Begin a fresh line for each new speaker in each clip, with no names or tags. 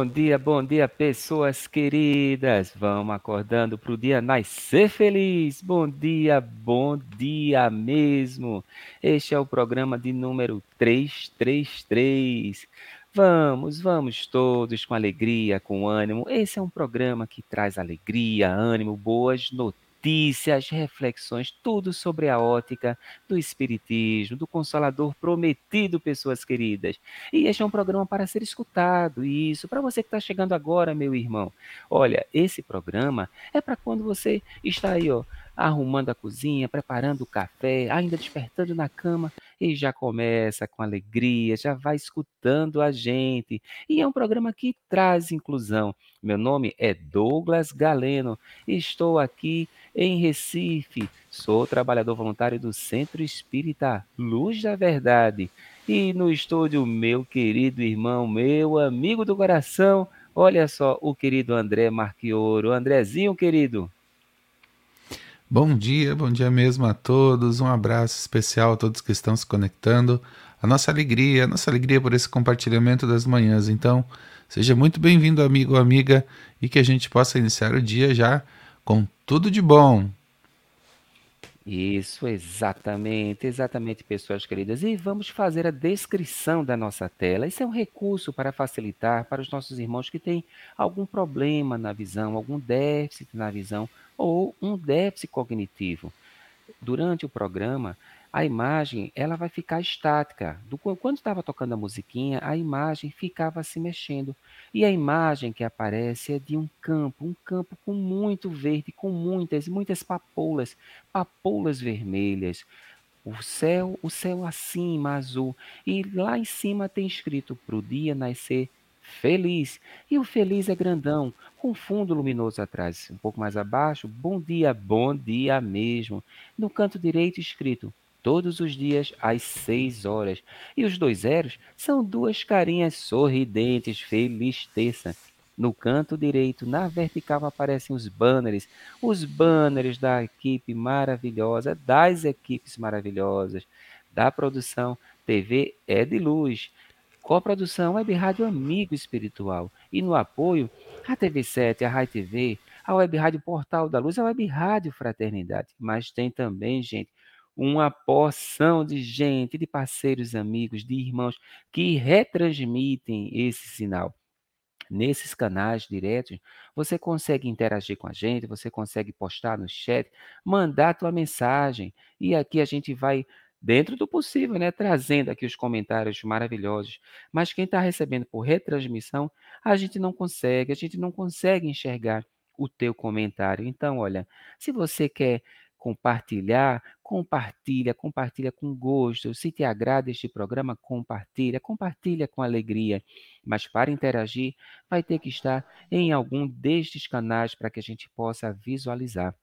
Bom dia, bom dia, pessoas queridas. Vamos acordando para o dia nascer feliz. Bom dia, bom dia mesmo. Este é o programa de número 333. Vamos, vamos todos com alegria, com ânimo. Esse é um programa que traz alegria, ânimo, boas notícias notícias, reflexões, tudo sobre a ótica do Espiritismo, do Consolador prometido, pessoas queridas. E este é um programa para ser escutado, isso, para você que está chegando agora, meu irmão. Olha, esse programa é para quando você está aí, ó, arrumando a cozinha, preparando o café, ainda despertando na cama e já começa com alegria, já vai escutando a gente. E é um programa que traz inclusão. Meu nome é Douglas Galeno, estou aqui em Recife, sou trabalhador voluntário do Centro Espírita Luz da Verdade. E no estúdio, meu querido irmão, meu amigo do coração, olha só o querido André Marquioro. Andrezinho, querido.
Bom dia, bom dia mesmo a todos. Um abraço especial a todos que estão se conectando. A nossa alegria, a nossa alegria por esse compartilhamento das manhãs. Então, seja muito bem-vindo, amigo ou amiga, e que a gente possa iniciar o dia já com tudo de bom.
Isso, exatamente, exatamente, pessoas queridas. E vamos fazer a descrição da nossa tela. Isso é um recurso para facilitar para os nossos irmãos que têm algum problema na visão, algum déficit na visão ou um déficit cognitivo. Durante o programa, a imagem ela vai ficar estática. Do, quando estava tocando a musiquinha, a imagem ficava se mexendo. E a imagem que aparece é de um campo, um campo com muito verde, com muitas, muitas papoulas, papoulas vermelhas. O céu, o céu acima, azul. E lá em cima tem escrito para o dia nascer feliz. E o feliz é grandão, com fundo luminoso atrás. Um pouco mais abaixo, bom dia, bom dia mesmo. No canto direito escrito todos os dias às seis horas. E os dois zeros são duas carinhas sorridentes, feliz terça. No canto direito, na vertical, aparecem os banners, os banners da equipe maravilhosa, das equipes maravilhosas, da produção TV É de Luz, coprodução Web Rádio Amigo Espiritual, e no apoio, a TV7, a Rai TV, a Web Rádio Portal da Luz, a Web Rádio Fraternidade. Mas tem também, gente, uma porção de gente, de parceiros, amigos, de irmãos que retransmitem esse sinal. Nesses canais diretos, você consegue interagir com a gente, você consegue postar no chat, mandar tua mensagem. E aqui a gente vai, dentro do possível, né, trazendo aqui os comentários maravilhosos. Mas quem está recebendo por retransmissão, a gente não consegue, a gente não consegue enxergar o teu comentário. Então, olha, se você quer compartilhar, compartilha, compartilha com gosto. Se te agrada este programa, compartilha, compartilha com alegria. Mas para interagir, vai ter que estar em algum destes canais para que a gente possa visualizar.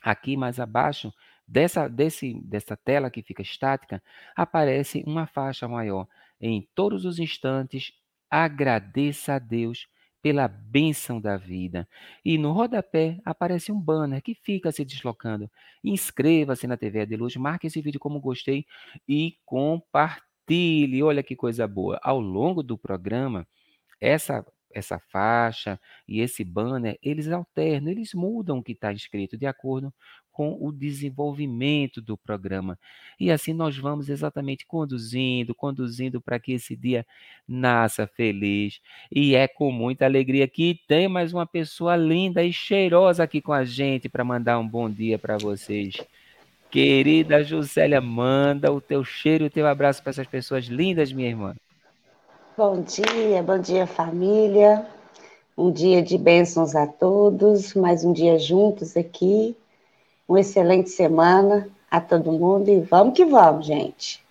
Aqui mais abaixo dessa, desse, dessa tela que fica estática, aparece uma faixa maior. Em todos os instantes, agradeça a Deus pela bênção da vida. E no rodapé aparece um banner que fica se deslocando. Inscreva-se na TV Adeluz, marque esse vídeo como gostei e compartilhe. Olha que coisa boa. Ao longo do programa, essa essa faixa e esse banner, eles alternam, eles mudam o que está escrito de acordo com o desenvolvimento do programa. E assim nós vamos exatamente conduzindo, conduzindo para que esse dia nasça feliz. E é com muita alegria que tem mais uma pessoa linda e cheirosa aqui com a gente para mandar um bom dia para vocês. Querida Juscelia, manda o teu cheiro e o teu abraço para essas pessoas lindas, minha irmã.
Bom dia, bom dia família. Um dia de bênçãos a todos, mais um dia juntos aqui. Uma excelente semana a todo mundo e vamos que vamos, gente.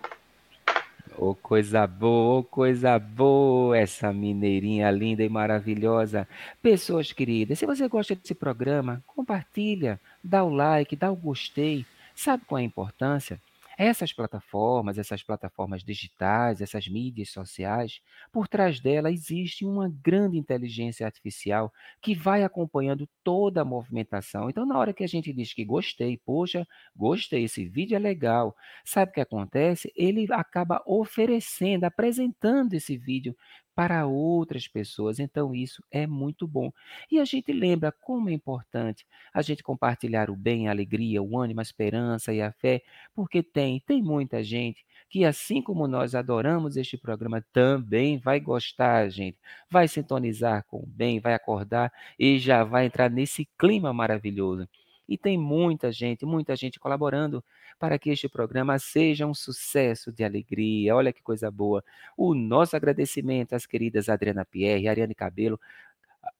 Ô, oh, coisa boa, oh, coisa boa, essa mineirinha linda e maravilhosa. Pessoas queridas, se você gosta desse programa, compartilha, dá o like, dá o gostei. Sabe qual é a importância? Essas plataformas, essas plataformas digitais, essas mídias sociais, por trás dela existe uma grande inteligência artificial que vai acompanhando toda a movimentação. Então, na hora que a gente diz que gostei, poxa, gostei, esse vídeo é legal, sabe o que acontece? Ele acaba oferecendo, apresentando esse vídeo para outras pessoas. Então, isso é muito bom. E a gente lembra como é importante a gente compartilhar o bem, a alegria, o ânimo, a esperança e a fé, porque tem, tem muita gente que, assim como nós adoramos este programa, também vai gostar, gente. Vai sintonizar com o bem, vai acordar e já vai entrar nesse clima maravilhoso. E tem muita gente, muita gente colaborando para que este programa seja um sucesso de alegria. Olha que coisa boa. O nosso agradecimento às queridas Adriana Pierre, Ariane Cabelo.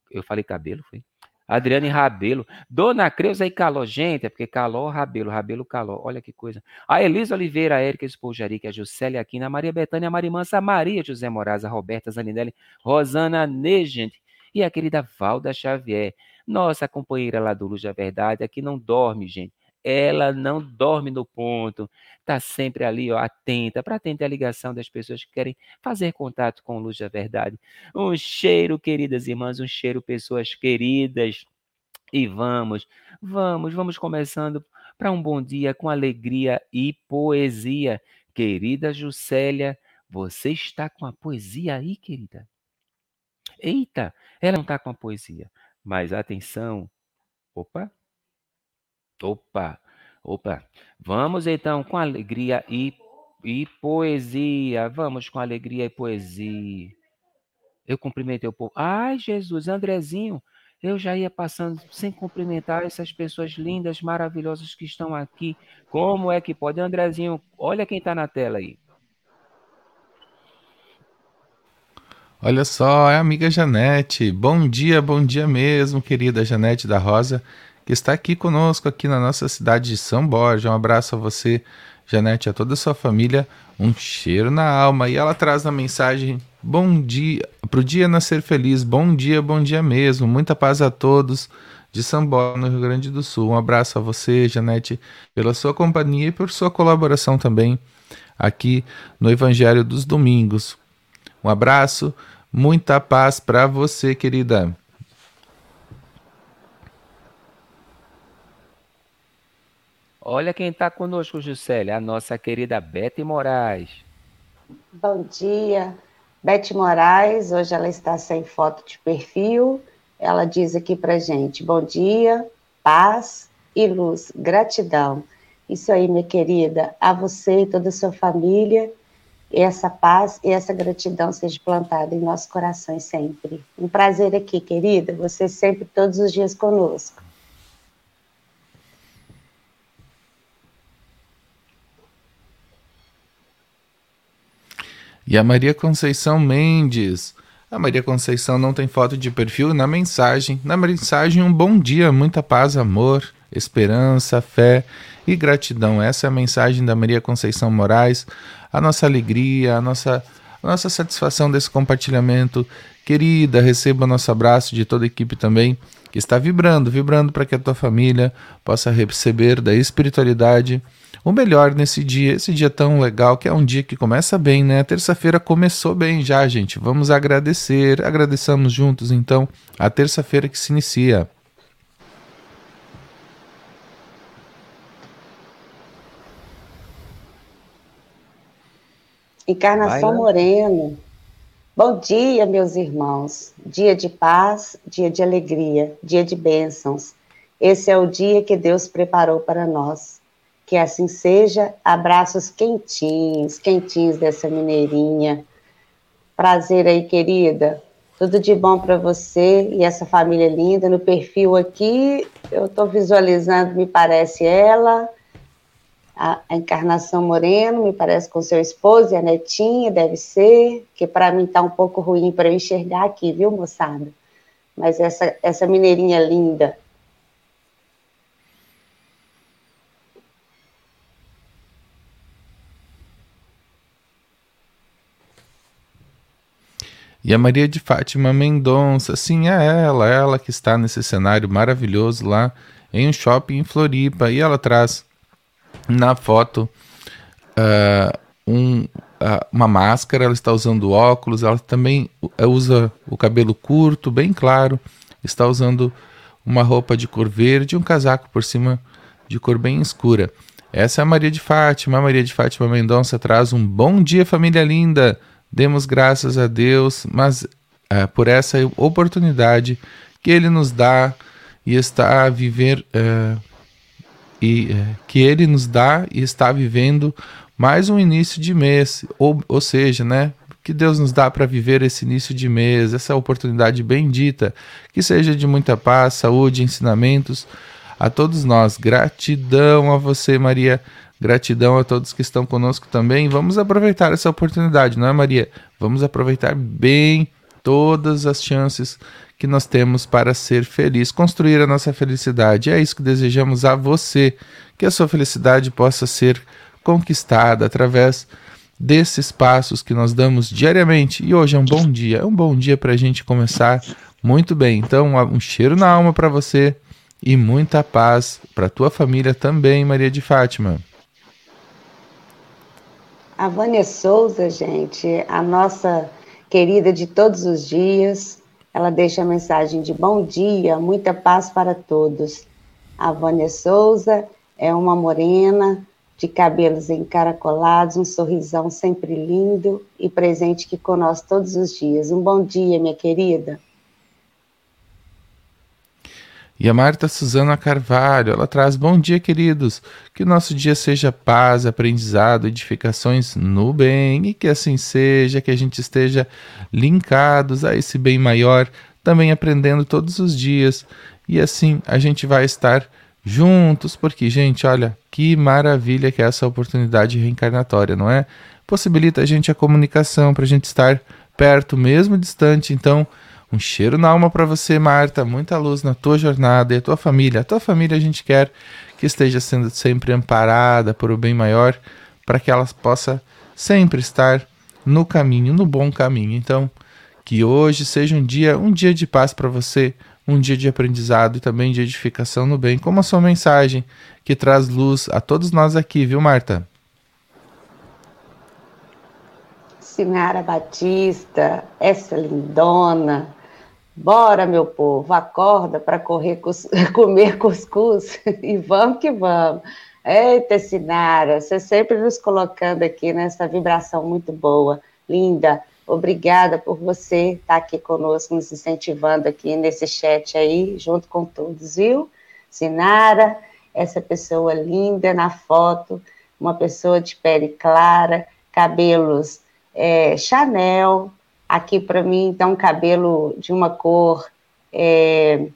Eu falei cabelo, foi? Adriane Rabelo, Dona Creuza e Caló, gente, é porque Caló, Rabelo, Rabelo, Caló, olha que coisa. A Elisa Oliveira, a Érica Espojarica, a Juscelia Aquina, a Maria Betânia, a Marimansa, a Maria José Moraes, a Roberta Zaninelli, Rosana Negent e a querida Valda Xavier, nossa companheira lá do Luz da Verdade, aqui não dorme, gente ela não dorme no ponto, está sempre ali, ó, atenta, para atender a ligação das pessoas que querem fazer contato com Luz da Verdade. Um cheiro, queridas irmãs, um cheiro, pessoas queridas. E vamos, vamos, vamos começando para um bom dia com alegria e poesia. Querida Juscelia, você está com a poesia aí, querida? Eita, ela não está com a poesia. Mas atenção. Opa, Opa, opa. Vamos então com alegria e, e poesia. Vamos com alegria e poesia. Eu cumprimentei o povo. Ai, Jesus, Andrezinho, eu já ia passando sem cumprimentar essas pessoas lindas, maravilhosas que estão aqui. Como é que pode? Andrezinho, olha quem está na tela aí.
Olha só, é a amiga Janete. Bom dia, bom dia mesmo, querida Janete da Rosa que está aqui conosco, aqui na nossa cidade de São Borja. Um abraço a você, Janete, a toda a sua família. Um cheiro na alma. E ela traz na mensagem: Bom dia, para o dia nascer feliz. Bom dia, bom dia mesmo. Muita paz a todos de São Borja, no Rio Grande do Sul. Um abraço a você, Janete, pela sua companhia e por sua colaboração também aqui no Evangelho dos Domingos. Um abraço, muita paz para você, querida.
Olha quem está conosco, Juscelia, a nossa querida Bete Moraes.
Bom dia, Bete Moraes. Hoje ela está sem foto de perfil. Ela diz aqui para gente: bom dia, paz e luz, gratidão. Isso aí, minha querida, a você e toda a sua família. Essa paz e essa gratidão seja plantada em nossos corações sempre. Um prazer aqui, querida. Você sempre, todos os dias conosco.
E a Maria Conceição Mendes. A Maria Conceição não tem foto de perfil na mensagem. Na mensagem, um bom dia, muita paz, amor, esperança, fé e gratidão. Essa é a mensagem da Maria Conceição Moraes. A nossa alegria, a nossa, a nossa satisfação desse compartilhamento. Querida, receba nosso abraço de toda a equipe também, que está vibrando, vibrando para que a tua família possa receber da espiritualidade o melhor nesse dia, esse dia tão legal, que é um dia que começa bem, né? Terça-feira começou bem já, gente. Vamos agradecer, agradeçamos juntos então a terça-feira que se inicia.
Encarnação Moreno. Bom dia, meus irmãos. Dia de paz, dia de alegria, dia de bênçãos. Esse é o dia que Deus preparou para nós. Que assim seja. Abraços quentinhos, quentinhos dessa mineirinha. Prazer aí, querida. Tudo de bom para você e essa família linda. No perfil aqui, eu estou visualizando, me parece ela, a, Encarnação Moreno, me parece com seu esposo e a netinha, deve ser, que para mim está um pouco ruim para eu enxergar aqui, viu, moçada? Mas essa, essa mineirinha linda,
E a Maria de Fátima Mendonça, sim, é ela, ela que está nesse cenário maravilhoso lá em um shopping em Floripa. E ela traz na foto uh, um, uh, uma máscara, ela está usando óculos, ela também usa o cabelo curto, bem claro, está usando uma roupa de cor verde e um casaco por cima de cor bem escura. Essa é a Maria de Fátima. A Maria de Fátima Mendonça traz um bom dia, família linda Demos graças a Deus, mas é, por essa oportunidade que Ele nos dá e está a viver e é, que Ele nos dá e está vivendo mais um início de mês, ou, ou seja, né? Que Deus nos dá para viver esse início de mês, essa oportunidade bendita, que seja de muita paz, saúde, ensinamentos a todos nós. Gratidão a você, Maria. Gratidão a todos que estão conosco também. Vamos aproveitar essa oportunidade, não é, Maria? Vamos aproveitar bem todas as chances que nós temos para ser feliz, construir a nossa felicidade. É isso que desejamos a você, que a sua felicidade possa ser conquistada através desses passos que nós damos diariamente. E hoje é um bom dia, é um bom dia para a gente começar muito bem. Então, um cheiro na alma para você e muita paz para tua família também, Maria de Fátima.
A Vânia Souza, gente, a nossa querida de todos os dias, ela deixa a mensagem de bom dia, muita paz para todos. A Vânia Souza é uma morena de cabelos encaracolados, um sorrisão sempre lindo e presente aqui conosco todos os dias. Um bom dia, minha querida.
E a Marta Suzana Carvalho, ela traz bom dia, queridos. Que o nosso dia seja paz, aprendizado, edificações no bem e que assim seja, que a gente esteja linkados a esse bem maior, também aprendendo todos os dias. E assim a gente vai estar juntos, porque, gente, olha, que maravilha que é essa oportunidade reencarnatória, não é? Possibilita a gente a comunicação para a gente estar perto, mesmo distante. Então, um cheiro na alma para você, Marta. Muita luz na tua jornada e a tua família. A tua família a gente quer que esteja sendo sempre amparada por o bem maior, para que ela possa sempre estar no caminho, no bom caminho. Então, que hoje seja um dia, um dia de paz para você, um dia de aprendizado e também de edificação no bem, como a sua mensagem que traz luz a todos nós aqui, viu, Marta?
Sinara Batista, essa lindona, Bora, meu povo, acorda para correr cus... comer cuscuz e vamos que vamos. Eita, Sinara, você sempre nos colocando aqui nessa vibração muito boa, linda. Obrigada por você estar aqui conosco, nos incentivando aqui nesse chat aí, junto com todos, viu? Sinara, essa pessoa linda na foto, uma pessoa de pele clara, cabelos é, Chanel, Aqui para mim está um cabelo de uma cor, é,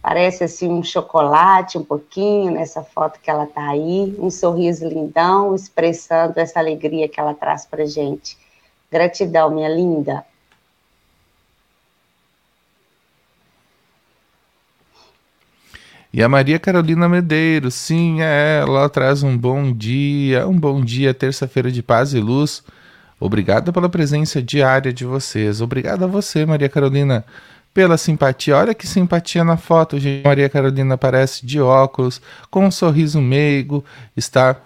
parece assim um chocolate um pouquinho nessa foto que ela está aí, um sorriso lindão, expressando essa alegria que ela traz para gente. Gratidão, minha linda.
E a Maria Carolina Medeiros, sim, é ela traz um bom dia, um bom dia, terça-feira de paz e luz Obrigado pela presença diária de vocês. Obrigado a você, Maria Carolina, pela simpatia. Olha que simpatia na foto, gente. Maria Carolina aparece de óculos, com um sorriso meigo, está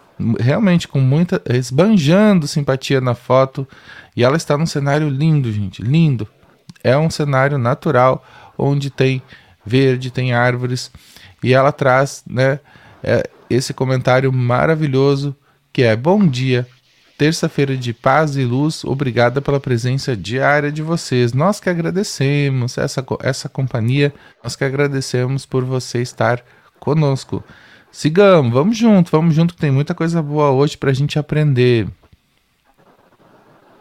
realmente com muita esbanjando simpatia na foto e ela está num cenário lindo, gente, lindo. É um cenário natural onde tem verde, tem árvores e ela traz, né, é, esse comentário maravilhoso que é bom dia, terça-feira de paz e luz. Obrigada pela presença diária de vocês. Nós que agradecemos essa, essa companhia, nós que agradecemos por você estar conosco. Sigamos, vamos junto, vamos junto, que tem muita coisa boa hoje para a gente aprender.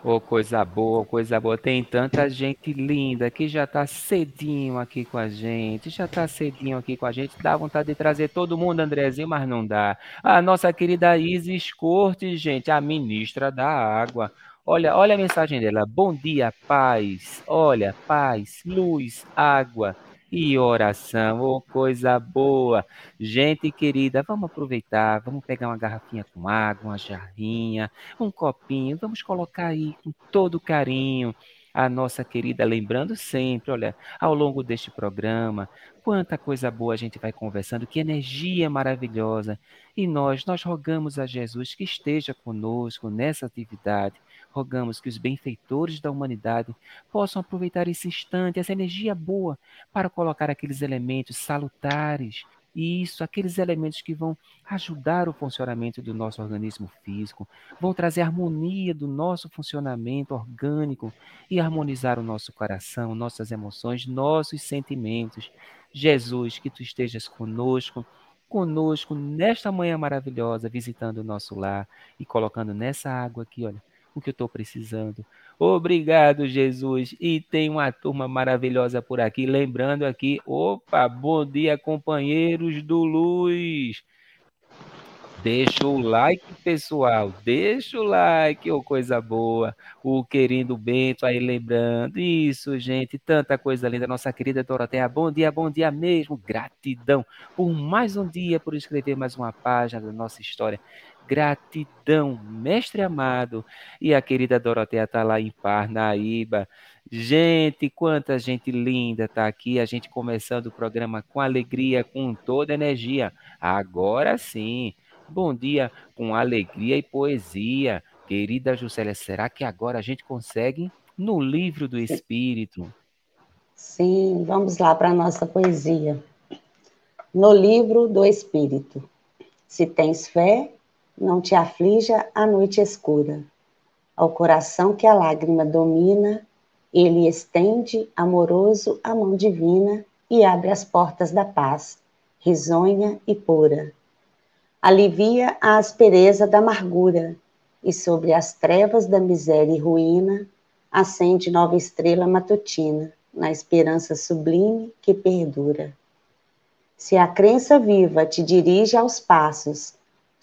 Ô, oh, coisa boa, coisa boa. Tem tanta gente linda que já tá cedinho aqui com a gente, já tá cedinho aqui com a gente. Dá vontade de trazer todo mundo, Andrezinho, mas não dá. A nossa querida Isis Cortes, gente, a ministra da água. Olha, olha a mensagem dela. Bom dia, paz. Olha, paz, luz, água e oração, oh, coisa boa. Gente querida, vamos aproveitar, vamos pegar uma garrafinha com água, uma jarrinha, um copinho, vamos colocar aí com todo carinho a nossa querida, lembrando sempre, olha, ao longo deste programa, quanta coisa boa a gente vai conversando, que energia maravilhosa. E nós, nós rogamos a Jesus que esteja conosco nessa atividade, Rogamos que os benfeitores da humanidade possam aproveitar esse instante, essa energia boa, para colocar aqueles elementos salutares Isso, aqueles elementos que vão ajudar o funcionamento do nosso organismo físico, vão trazer harmonia do nosso funcionamento orgânico e harmonizar o nosso coração, nossas emoções, nossos sentimentos. Jesus, que tu estejas conosco conosco nesta manhã maravilhosa, visitando o nosso lar e colocando nessa água aqui, olha, o que eu estou precisando. Obrigado, Jesus. E tem uma turma maravilhosa por aqui. Lembrando aqui, opa, bom dia, companheiros do Luz. Deixa o like, pessoal. Deixa o like, ô coisa boa. O querido Bento aí lembrando. Isso, gente. Tanta coisa linda. Nossa querida Doroteia. Bom dia, bom dia mesmo. Gratidão por mais um dia, por escrever mais uma página da nossa história. Gratidão, mestre amado. E a querida Doroteia tá lá em Parnaíba. Gente, quanta gente linda tá aqui. A gente começando o programa com alegria, com toda energia. Agora sim. Bom dia com alegria e poesia. Querida Juscelia, será que agora a gente consegue no livro do Espírito?
Sim, vamos lá para a nossa poesia. No livro do Espírito. Se tens fé, não te aflija a noite escura. Ao coração que a lágrima domina, ele estende, amoroso, a mão divina e abre as portas da paz, risonha e pura alivia a aspereza da amargura, e sobre as trevas da miséria e ruína acende nova estrela matutina, na esperança sublime que perdura. Se a crença viva te dirige aos passos,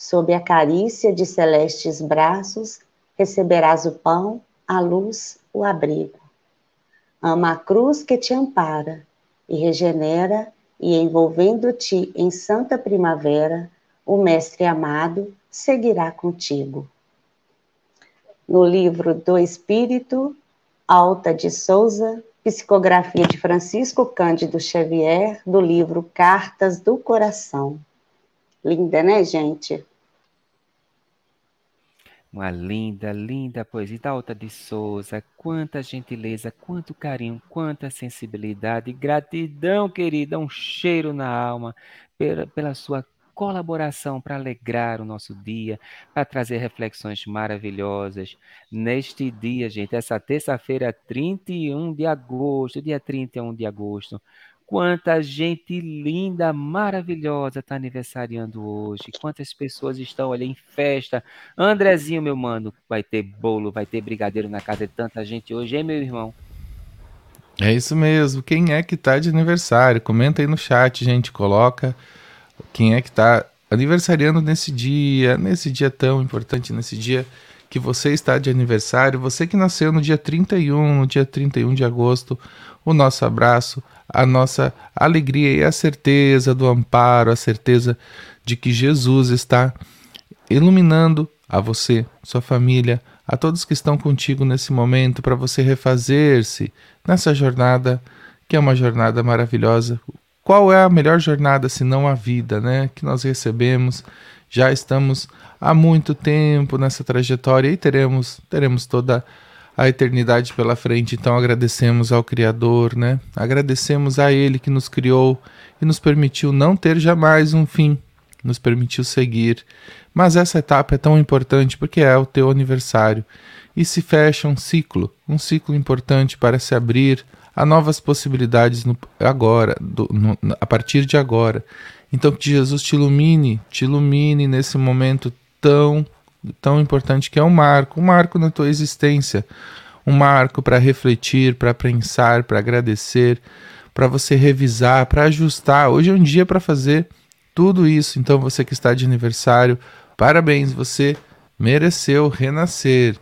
sob a carícia de celestes braços, receberás o pão, a luz, o abrigo. Ama a cruz que te ampara e regenera, e envolvendo-te em santa primavera, o Mestre amado seguirá contigo. No livro do Espírito, Alta de Souza, psicografia de Francisco Cândido Xavier, do livro Cartas do Coração. Linda, né, gente?
Uma linda, linda poesia da Alta de Souza. Quanta gentileza, quanto carinho, quanta sensibilidade. Gratidão, querida. Um cheiro na alma pela, pela sua colaboração para alegrar o nosso dia, para trazer reflexões maravilhosas. Neste dia, gente, essa terça-feira, 31 de agosto, dia 31 de agosto, quanta gente linda, maravilhosa está aniversariando hoje, quantas pessoas estão ali em festa. Andrezinho, meu mano, vai ter bolo, vai ter brigadeiro na casa de tanta gente hoje, hein, meu irmão?
É isso mesmo. Quem é que tá de aniversário? Comenta aí no chat, gente. Coloca quem é que está aniversariando nesse dia, nesse dia tão importante, nesse dia que você está de aniversário, você que nasceu no dia 31, no dia 31 de agosto, o nosso abraço, a nossa alegria e a certeza do amparo, a certeza de que Jesus está iluminando a você, sua família, a todos que estão contigo nesse momento para você refazer-se nessa jornada que é uma jornada maravilhosa, qual é a melhor jornada se não a vida, né? Que nós recebemos. Já estamos há muito tempo nessa trajetória e teremos, teremos toda a eternidade pela frente. Então agradecemos ao Criador, né? Agradecemos a Ele que nos criou e nos permitiu não ter jamais um fim, nos permitiu seguir. Mas essa etapa é tão importante porque é o teu aniversário e se fecha um ciclo, um ciclo importante para se abrir a novas possibilidades no, agora, do, no, a partir de agora. Então que Jesus te ilumine, te ilumine nesse momento tão tão importante que é um marco, um marco na tua existência, um marco para refletir, para pensar, para agradecer, para você revisar, para ajustar. Hoje é um dia para fazer tudo isso. Então você que está de aniversário, parabéns, você mereceu renascer.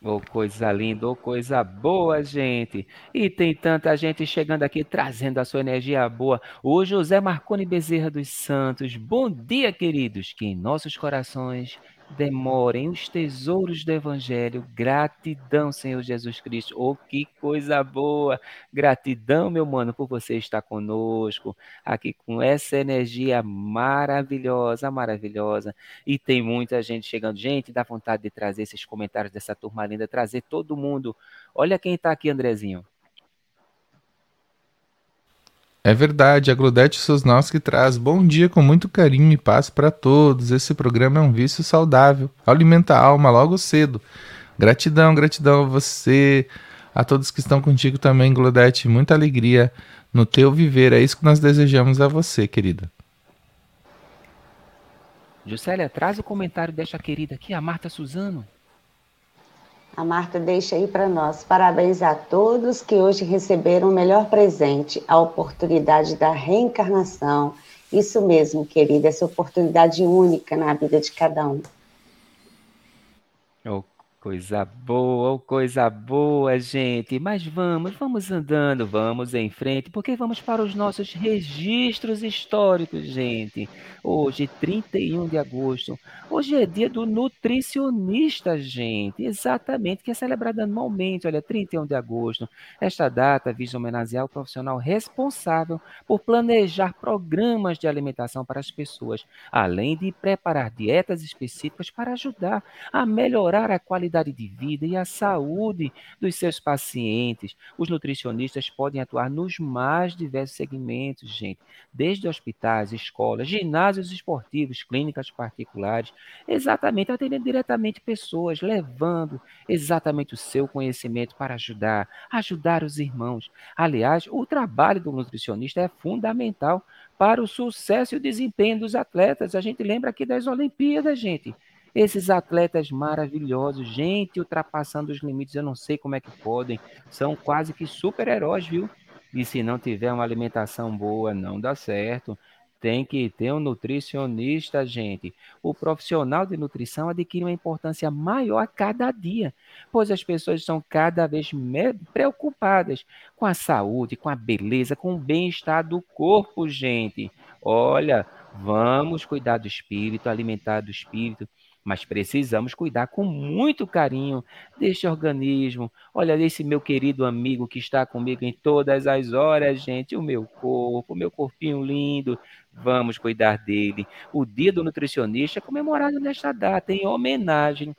Oh, coisa linda, oh, coisa boa, gente. E tem tanta gente chegando aqui trazendo a sua energia boa. O José Marconi Bezerra dos Santos. Bom dia, queridos. Que em nossos corações demorem os tesouros do Evangelho. Gratidão, Senhor Jesus Cristo. Oh, que coisa boa! Gratidão, meu mano, por você estar conosco, aqui com essa energia maravilhosa, maravilhosa. E tem muita gente chegando. Gente, dá vontade de trazer esses comentários dessa turma linda, trazer todo mundo. Olha quem está aqui, Andrezinho.
É verdade, a Glodete Sosnowski traz bom dia com muito carinho e paz para todos. Esse programa é um vício saudável, alimenta a alma logo cedo. Gratidão, gratidão a você, a todos que estão contigo também, Glodete. Muita alegria no teu viver. É isso que nós desejamos a você, querida.
Juscelia, traz o comentário desta querida aqui, a Marta Suzano.
A Marta deixa aí para nós. Parabéns a todos que hoje receberam o melhor presente, a oportunidade da reencarnação. Isso mesmo, querida, essa oportunidade única na vida de cada um.
Coisa boa, coisa boa, gente. Mas vamos, vamos andando, vamos em frente, porque vamos para os nossos registros históricos, gente. Hoje, 31 de agosto. Hoje é dia do nutricionista, gente. Exatamente, que é celebrado anualmente, olha, 31 de agosto. Esta data visa homenagear o profissional responsável por planejar programas de alimentação para as pessoas, além de preparar dietas específicas para ajudar a melhorar a qualidade qualidade de vida e a saúde dos seus pacientes. Os nutricionistas podem atuar nos mais diversos segmentos, gente, desde hospitais, escolas, ginásios esportivos, clínicas particulares, exatamente atendendo diretamente pessoas, levando exatamente o seu conhecimento para ajudar, ajudar os irmãos. Aliás, o trabalho do nutricionista é fundamental para o sucesso e o desempenho dos atletas. A gente lembra aqui das Olimpíadas, gente. Esses atletas maravilhosos, gente ultrapassando os limites, eu não sei como é que podem, são quase que super-heróis, viu? E se não tiver uma alimentação boa, não dá certo. Tem que ter um nutricionista, gente. O profissional de nutrição adquire uma importância maior a cada dia, pois as pessoas estão cada vez preocupadas com a saúde, com a beleza, com o bem-estar do corpo, gente. Olha, vamos cuidar do espírito, alimentar do espírito, mas precisamos cuidar com muito carinho deste organismo. Olha, esse meu querido amigo que está comigo em todas as horas, gente, o meu corpo, o meu corpinho lindo. Vamos cuidar dele. O Dia do Nutricionista é comemorado nesta data em homenagem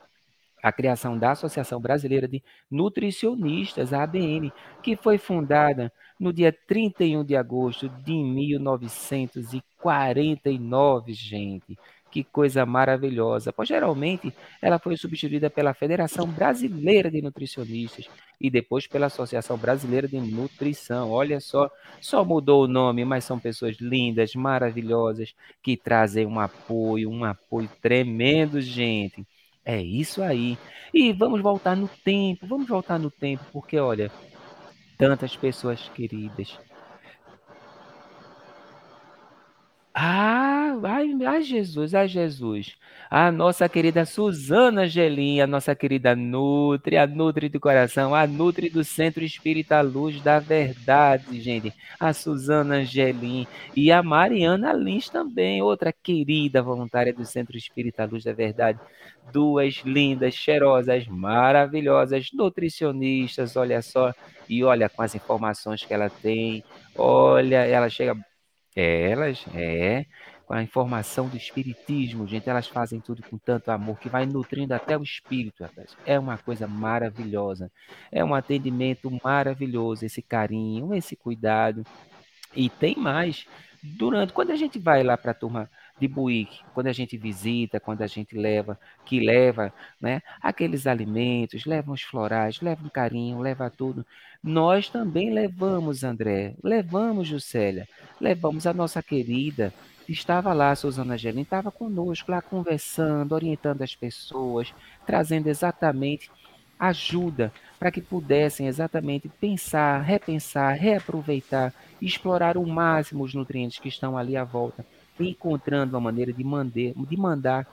à criação da Associação Brasileira de Nutricionistas, a ABN, que foi fundada no dia 31 de agosto de 1949, gente. Que coisa maravilhosa. Pois geralmente ela foi substituída pela Federação Brasileira de Nutricionistas e depois pela Associação Brasileira de Nutrição. Olha só, só mudou o nome, mas são pessoas lindas, maravilhosas, que trazem um apoio, um apoio tremendo, gente. É isso aí. E vamos voltar no tempo, vamos voltar no tempo, porque olha, tantas pessoas queridas, Ah, ai, ai, Jesus, ai, Jesus. A nossa querida Suzana Angelim, a nossa querida Nutri, a Nutri do coração, a Nutri do Centro Espírita Luz da Verdade, gente. A Suzana Angelim e a Mariana Lins também, outra querida voluntária do Centro Espírita Luz da Verdade. Duas lindas, cheirosas, maravilhosas, nutricionistas, olha só. E olha com as informações que ela tem. Olha, ela chega elas, é, com a informação do espiritismo, gente, elas fazem tudo com tanto amor que vai nutrindo até o espírito, rapaz. É uma coisa maravilhosa. É um atendimento maravilhoso, esse carinho, esse cuidado. E tem mais. Durante, quando a gente vai lá para a turma de Buíque, quando a gente visita, quando a gente leva, que leva, né, aqueles alimentos, leva os florais, leva um carinho, leva tudo. Nós também levamos, André, levamos, Juscelia, levamos a nossa querida, estava lá, Suzana Gelin, estava conosco lá conversando, orientando as pessoas, trazendo exatamente ajuda para que pudessem exatamente pensar, repensar, reaproveitar, explorar o máximo os nutrientes que estão ali à volta encontrando uma maneira de, mandar, de mandar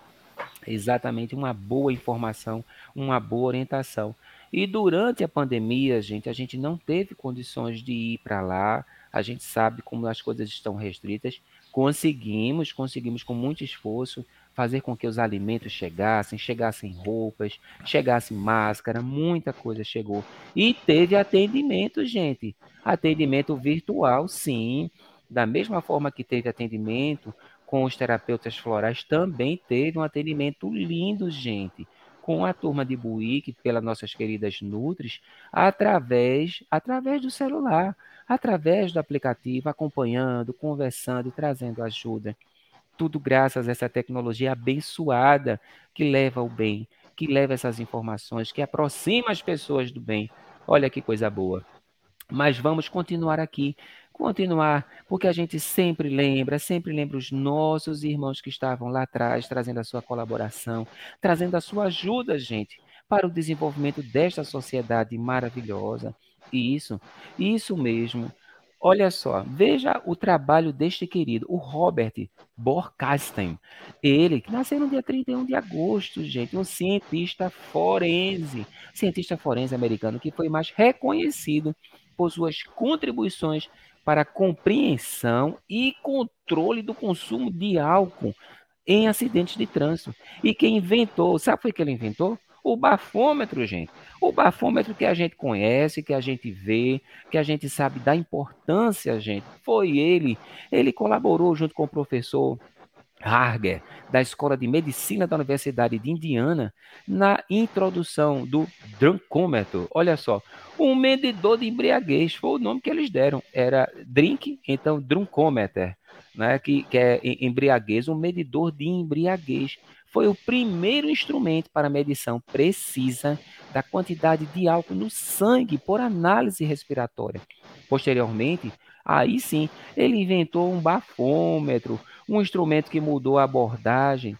exatamente uma boa informação, uma boa orientação. E durante a pandemia, gente, a gente não teve condições de ir para lá. A gente sabe como as coisas estão restritas. Conseguimos, conseguimos com muito esforço fazer com que os alimentos chegassem, chegassem roupas, chegasse máscara, muita coisa chegou. E teve atendimento, gente. Atendimento virtual, sim. Da mesma forma que teve atendimento com os terapeutas florais, também teve um atendimento lindo, gente. com a turma de Buíque, pelas nossas queridas Nutris, através, através do celular, através do aplicativo, acompanhando, conversando trazendo ajuda. Tudo graças a essa tecnologia abençoada que leva o bem, que leva essas informações, que aproxima as pessoas do bem. Olha que coisa boa. Mas vamos continuar aqui, continuar, porque a gente sempre lembra, sempre lembra os nossos irmãos que estavam lá atrás, trazendo a sua colaboração, trazendo a sua ajuda, gente, para o desenvolvimento desta sociedade maravilhosa. Isso, isso mesmo. Olha só, veja o trabalho deste querido, o Robert Borkasten. Ele, que nasceu no dia 31 de agosto, gente, um cientista forense, cientista forense americano que foi mais reconhecido por suas contribuições para compreensão e controle do consumo de álcool em acidentes de trânsito. E quem inventou, sabe o que ele inventou? O bafômetro, gente. O bafômetro que a gente conhece, que a gente vê, que a gente sabe da importância, gente. Foi ele. Ele colaborou junto com o professor Harger, da Escola de Medicina da Universidade de Indiana, na introdução do drunkômetro. Olha só, um medidor de embriaguez foi o nome que eles deram. Era drink, então drunkômetro, né, que, que é embriaguez, um medidor de embriaguez. Foi o primeiro instrumento para medição precisa da quantidade de álcool no sangue por análise respiratória. Posteriormente, aí sim, ele inventou um bafômetro, um instrumento que mudou a abordagem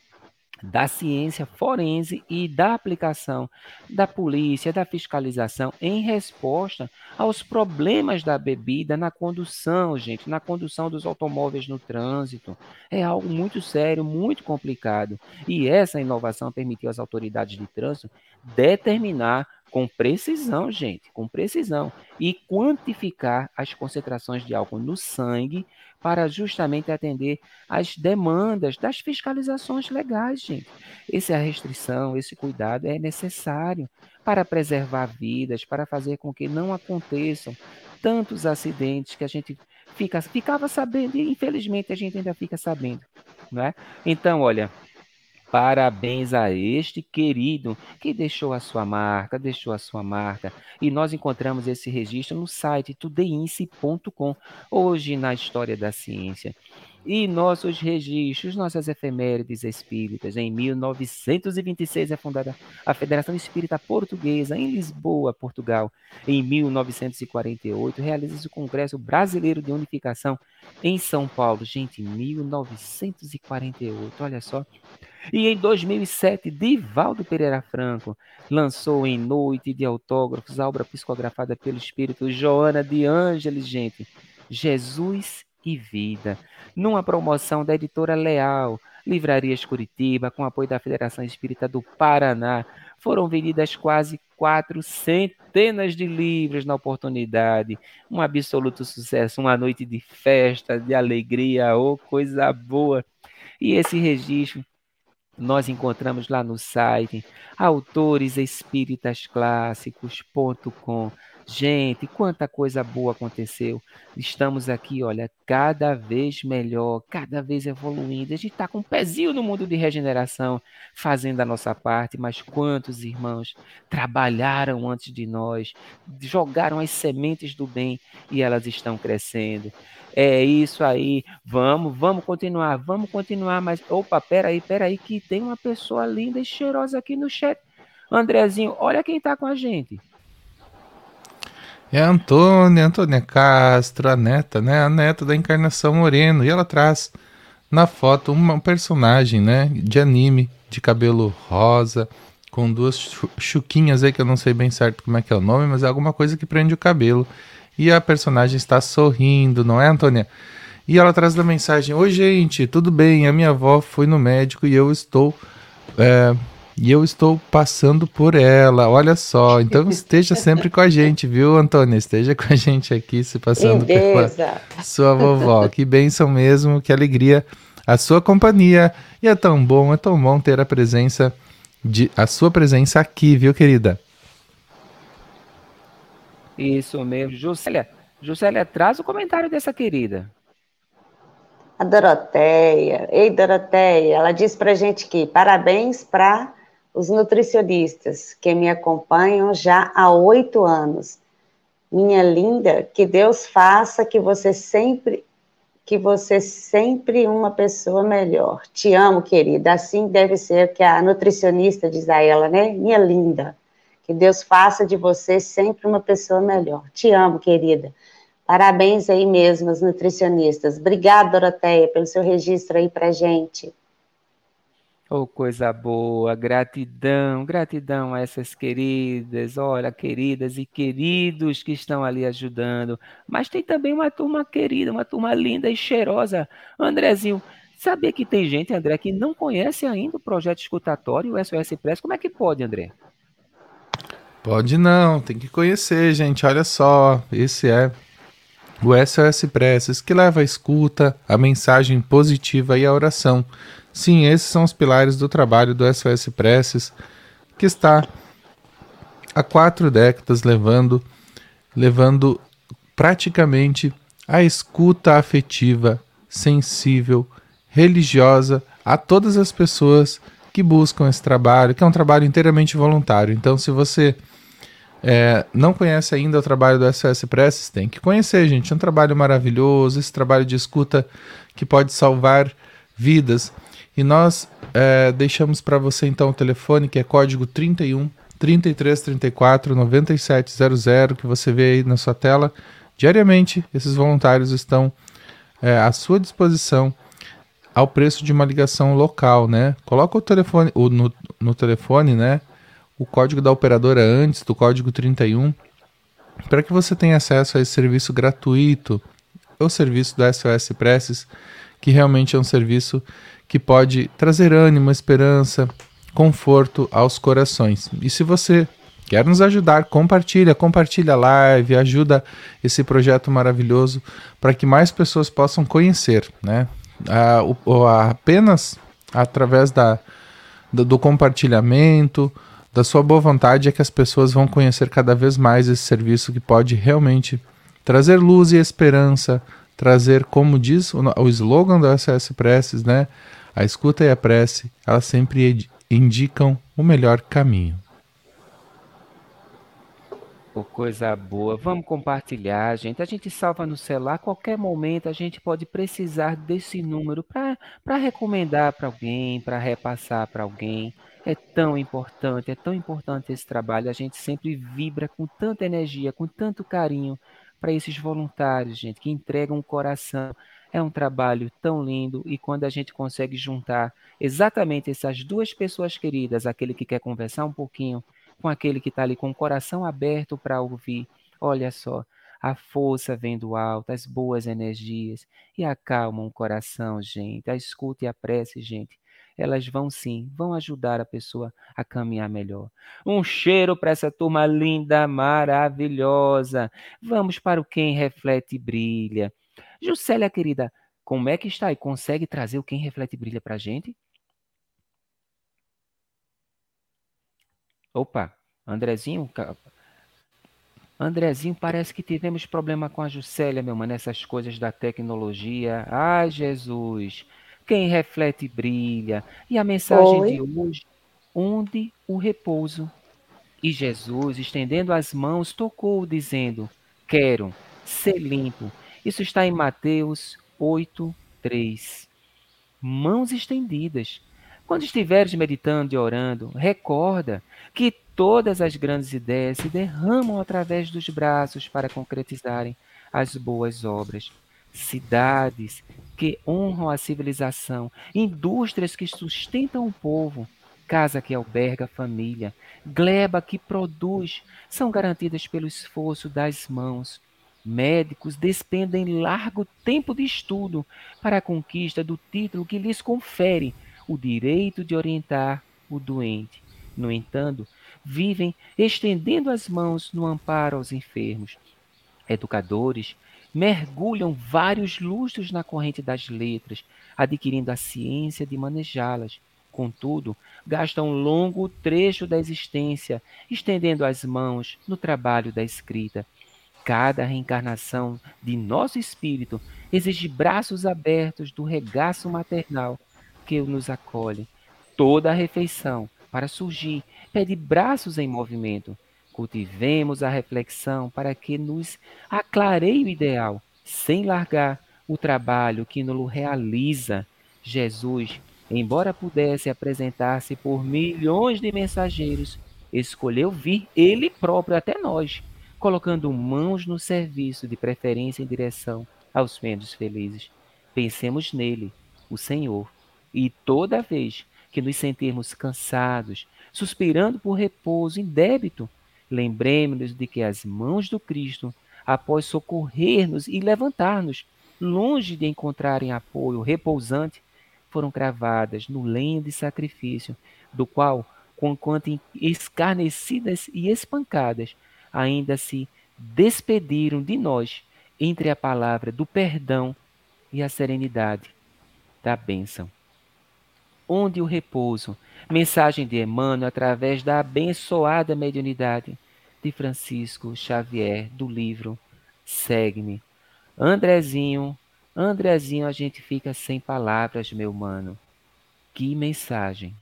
da ciência forense e da aplicação da polícia, da fiscalização em resposta aos problemas da bebida na condução, gente, na condução dos automóveis no trânsito. É algo muito sério, muito complicado. E essa inovação permitiu às autoridades de trânsito determinar com precisão, gente, com precisão, e quantificar as concentrações de álcool no sangue para justamente atender às demandas das fiscalizações legais, gente. Essa restrição, esse cuidado é necessário para preservar vidas, para fazer com que não aconteçam tantos acidentes que a gente fica, ficava sabendo e infelizmente a gente ainda fica sabendo, não é? Então, olha, Parabéns a este querido que deixou a sua marca, deixou a sua marca. E nós encontramos esse registro no site tudeince.com, hoje na História da Ciência. E nossos registros, nossas efemérides espíritas. Em 1926 é fundada a Federação Espírita Portuguesa em Lisboa, Portugal. Em 1948 realiza-se o Congresso Brasileiro de Unificação em São Paulo. Gente, 1948, olha só. E em 2007, Divaldo Pereira Franco lançou em Noite de Autógrafos a obra psicografada pelo espírito Joana de Ângeles, gente. Jesus e Vida, numa promoção da editora Leal, Livrarias Curitiba, com apoio da Federação Espírita do Paraná. Foram vendidas quase quatro centenas de livros na oportunidade. Um absoluto sucesso, uma noite de festa, de alegria, oh, coisa boa. E esse registro nós encontramos lá no site autoresespiritasclássicos.com. Gente, quanta coisa boa aconteceu. Estamos aqui, olha, cada vez melhor, cada vez evoluindo. A gente está com um pezinho no mundo de regeneração, fazendo a nossa parte, mas quantos irmãos trabalharam antes de nós, jogaram as sementes do bem e elas estão crescendo. É isso aí. Vamos, vamos continuar, vamos continuar. Mas, opa, peraí, peraí, que tem uma pessoa linda e cheirosa aqui no chat. Andrezinho, olha quem tá com a gente.
É a Antônia, Antônia Castro, a neta, né? A neta da Encarnação Moreno. E ela traz na foto uma personagem, né? De anime, de cabelo rosa, com duas chuquinhas aí, que eu não sei bem certo como é que é o nome, mas é alguma coisa que prende o cabelo e a personagem está sorrindo, não é, Antônia? E ela traz a mensagem: Oi, gente, tudo bem? A minha avó foi no médico e eu estou. É, e eu estou passando por ela, olha só. Então esteja sempre com a gente, viu, Antônia? Esteja com a gente aqui, se passando pela sua vovó. Que bênção mesmo, que alegria a sua companhia. E é tão bom, é tão bom ter a presença de a sua presença aqui, viu, querida?
Isso mesmo. Juscelia, Juscelia, traz o comentário dessa querida.
A Doroteia. Ei, Doroteia, ela diz pra gente que parabéns para os nutricionistas que me acompanham já há oito anos. Minha linda, que Deus faça que você sempre que você sempre uma pessoa melhor. Te amo, querida. Assim deve ser que a nutricionista diz a ela, né? Minha linda. Que Deus faça de você sempre uma pessoa melhor. Te amo, querida. Parabéns aí mesmo, os nutricionistas. Obrigada, Doroteia, pelo seu registro aí pra gente.
Oh, coisa boa, gratidão, gratidão a essas queridas, olha, queridas e queridos que estão ali ajudando. Mas tem também uma turma querida, uma turma linda e cheirosa. Andrezinho, sabia que tem gente, André, que não conhece ainda o projeto escutatório, o SOS Press? Como é que pode, André?
Pode não, tem que conhecer, gente. Olha só, esse é o SOS Preces que leva a escuta, a mensagem positiva e a oração Sim, esses são os pilares do trabalho do SOS Preces, que está há quatro décadas levando, levando praticamente a escuta afetiva, sensível, religiosa a todas as pessoas que buscam esse trabalho, que é um trabalho inteiramente voluntário. Então, se você é, não conhece ainda o trabalho do SOS Preces, tem que conhecer, gente. É um trabalho maravilhoso, esse trabalho de escuta que pode salvar vidas. E nós é, deixamos para você então o telefone que é código 31 3334 9700 que você vê aí na sua tela. Diariamente, esses voluntários estão é, à sua disposição ao preço de uma ligação local, né? Coloca o telefone o, no, no telefone, né? O código da operadora antes do código 31 para que você tenha acesso a esse serviço gratuito, o serviço do SOS Preces, que realmente é um serviço que pode trazer ânimo, esperança, conforto aos corações. E se você quer nos ajudar, compartilha, compartilha a live, ajuda esse projeto maravilhoso para que mais pessoas possam conhecer, né? Ah, o, apenas através da, do, do compartilhamento, da sua boa vontade é que as pessoas vão conhecer cada vez mais esse serviço que pode realmente trazer luz e esperança, trazer, como diz o, slogan do SS Preces, né? A escuta e a prece, elas sempre indicam o melhor caminho.
Oh, coisa boa. Vamos compartilhar, gente. A gente salva no celular. A qualquer momento a gente pode precisar desse número para recomendar para alguém, para repassar para alguém. É tão importante, é tão importante esse trabalho. A gente sempre vibra com tanta energia, com tanto carinho para esses voluntários, gente, que entregam o coração é um trabalho tão lindo e quando a gente consegue juntar exatamente essas duas pessoas queridas, aquele que quer conversar um pouquinho com aquele que está ali com o coração aberto para ouvir, olha só, a força vem do alto, as boas energias e acalmam o coração, gente. A escuta e a prece, gente, elas vão sim, vão ajudar a pessoa a caminhar melhor. Um cheiro para essa turma linda, maravilhosa. Vamos para o Quem Reflete e Brilha. Juscelia, querida, como é que está e consegue trazer o Quem Reflete Brilha para a gente? Opa, Andrezinho, Andrezinho, parece que tivemos problema com a Juscelia, meu mano, nessas coisas da tecnologia. Ai, Jesus, quem reflete brilha. E a mensagem Oi. de hoje, onde o repouso? E Jesus, estendendo as mãos, tocou, dizendo: Quero ser limpo isso está em Mateus 8, 3. Mãos estendidas. Quando estiveres meditando e orando, recorda que todas as grandes ideias se derramam através dos braços para concretizarem as boas obras. Cidades que honram a civilização, indústrias que sustentam o povo, casa que alberga família, gleba que produz, são garantidas pelo esforço das mãos Médicos despendem largo tempo de estudo para a conquista do título que lhes confere o direito de orientar o doente. No entanto, vivem estendendo as mãos no amparo aos enfermos. Educadores mergulham vários lustros na corrente das letras, adquirindo a ciência de manejá-las. Contudo, gastam um longo trecho da existência estendendo as mãos no trabalho da escrita Cada reencarnação de nosso espírito exige braços abertos do regaço maternal que nos acolhe. Toda a refeição, para surgir, pede braços em movimento. Cultivemos a reflexão para que nos aclareie o ideal, sem largar o trabalho que nos realiza. Jesus, embora pudesse apresentar-se por milhões de mensageiros, escolheu vir ele próprio até nós, colocando mãos no serviço, de preferência em direção aos menos felizes. Pensemos nele, o Senhor, e toda vez que nos sentirmos cansados, suspirando por repouso em débito, lembremos-nos de que as mãos do Cristo, após socorrer-nos e levantar-nos, longe de encontrarem apoio repousante, foram cravadas no lenho de sacrifício, do qual, conquanto escarnecidas e espancadas, ainda se despediram de nós entre a palavra do perdão e a serenidade da bênção. Onde o repouso, mensagem de Emmanuel através da abençoada mediunidade de Francisco Xavier do livro Segue-me. Andrezinho, Andrezinho, a gente fica sem palavras, meu mano. Que mensagem.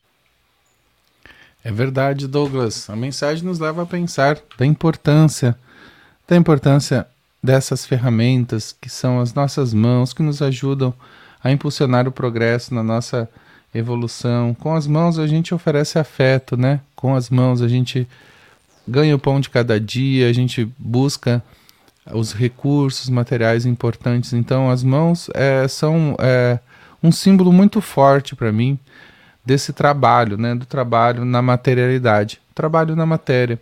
É verdade, Douglas. A mensagem nos leva a pensar da importância, da importância dessas ferramentas que são as nossas mãos que nos ajudam a impulsionar o progresso na nossa evolução. Com as mãos a gente oferece afeto, né? Com as mãos a gente ganha o pão de cada dia, a gente busca os recursos materiais importantes. Então, as mãos é, são é, um símbolo muito forte para mim desse trabalho, né? Do trabalho na materialidade, trabalho na matéria.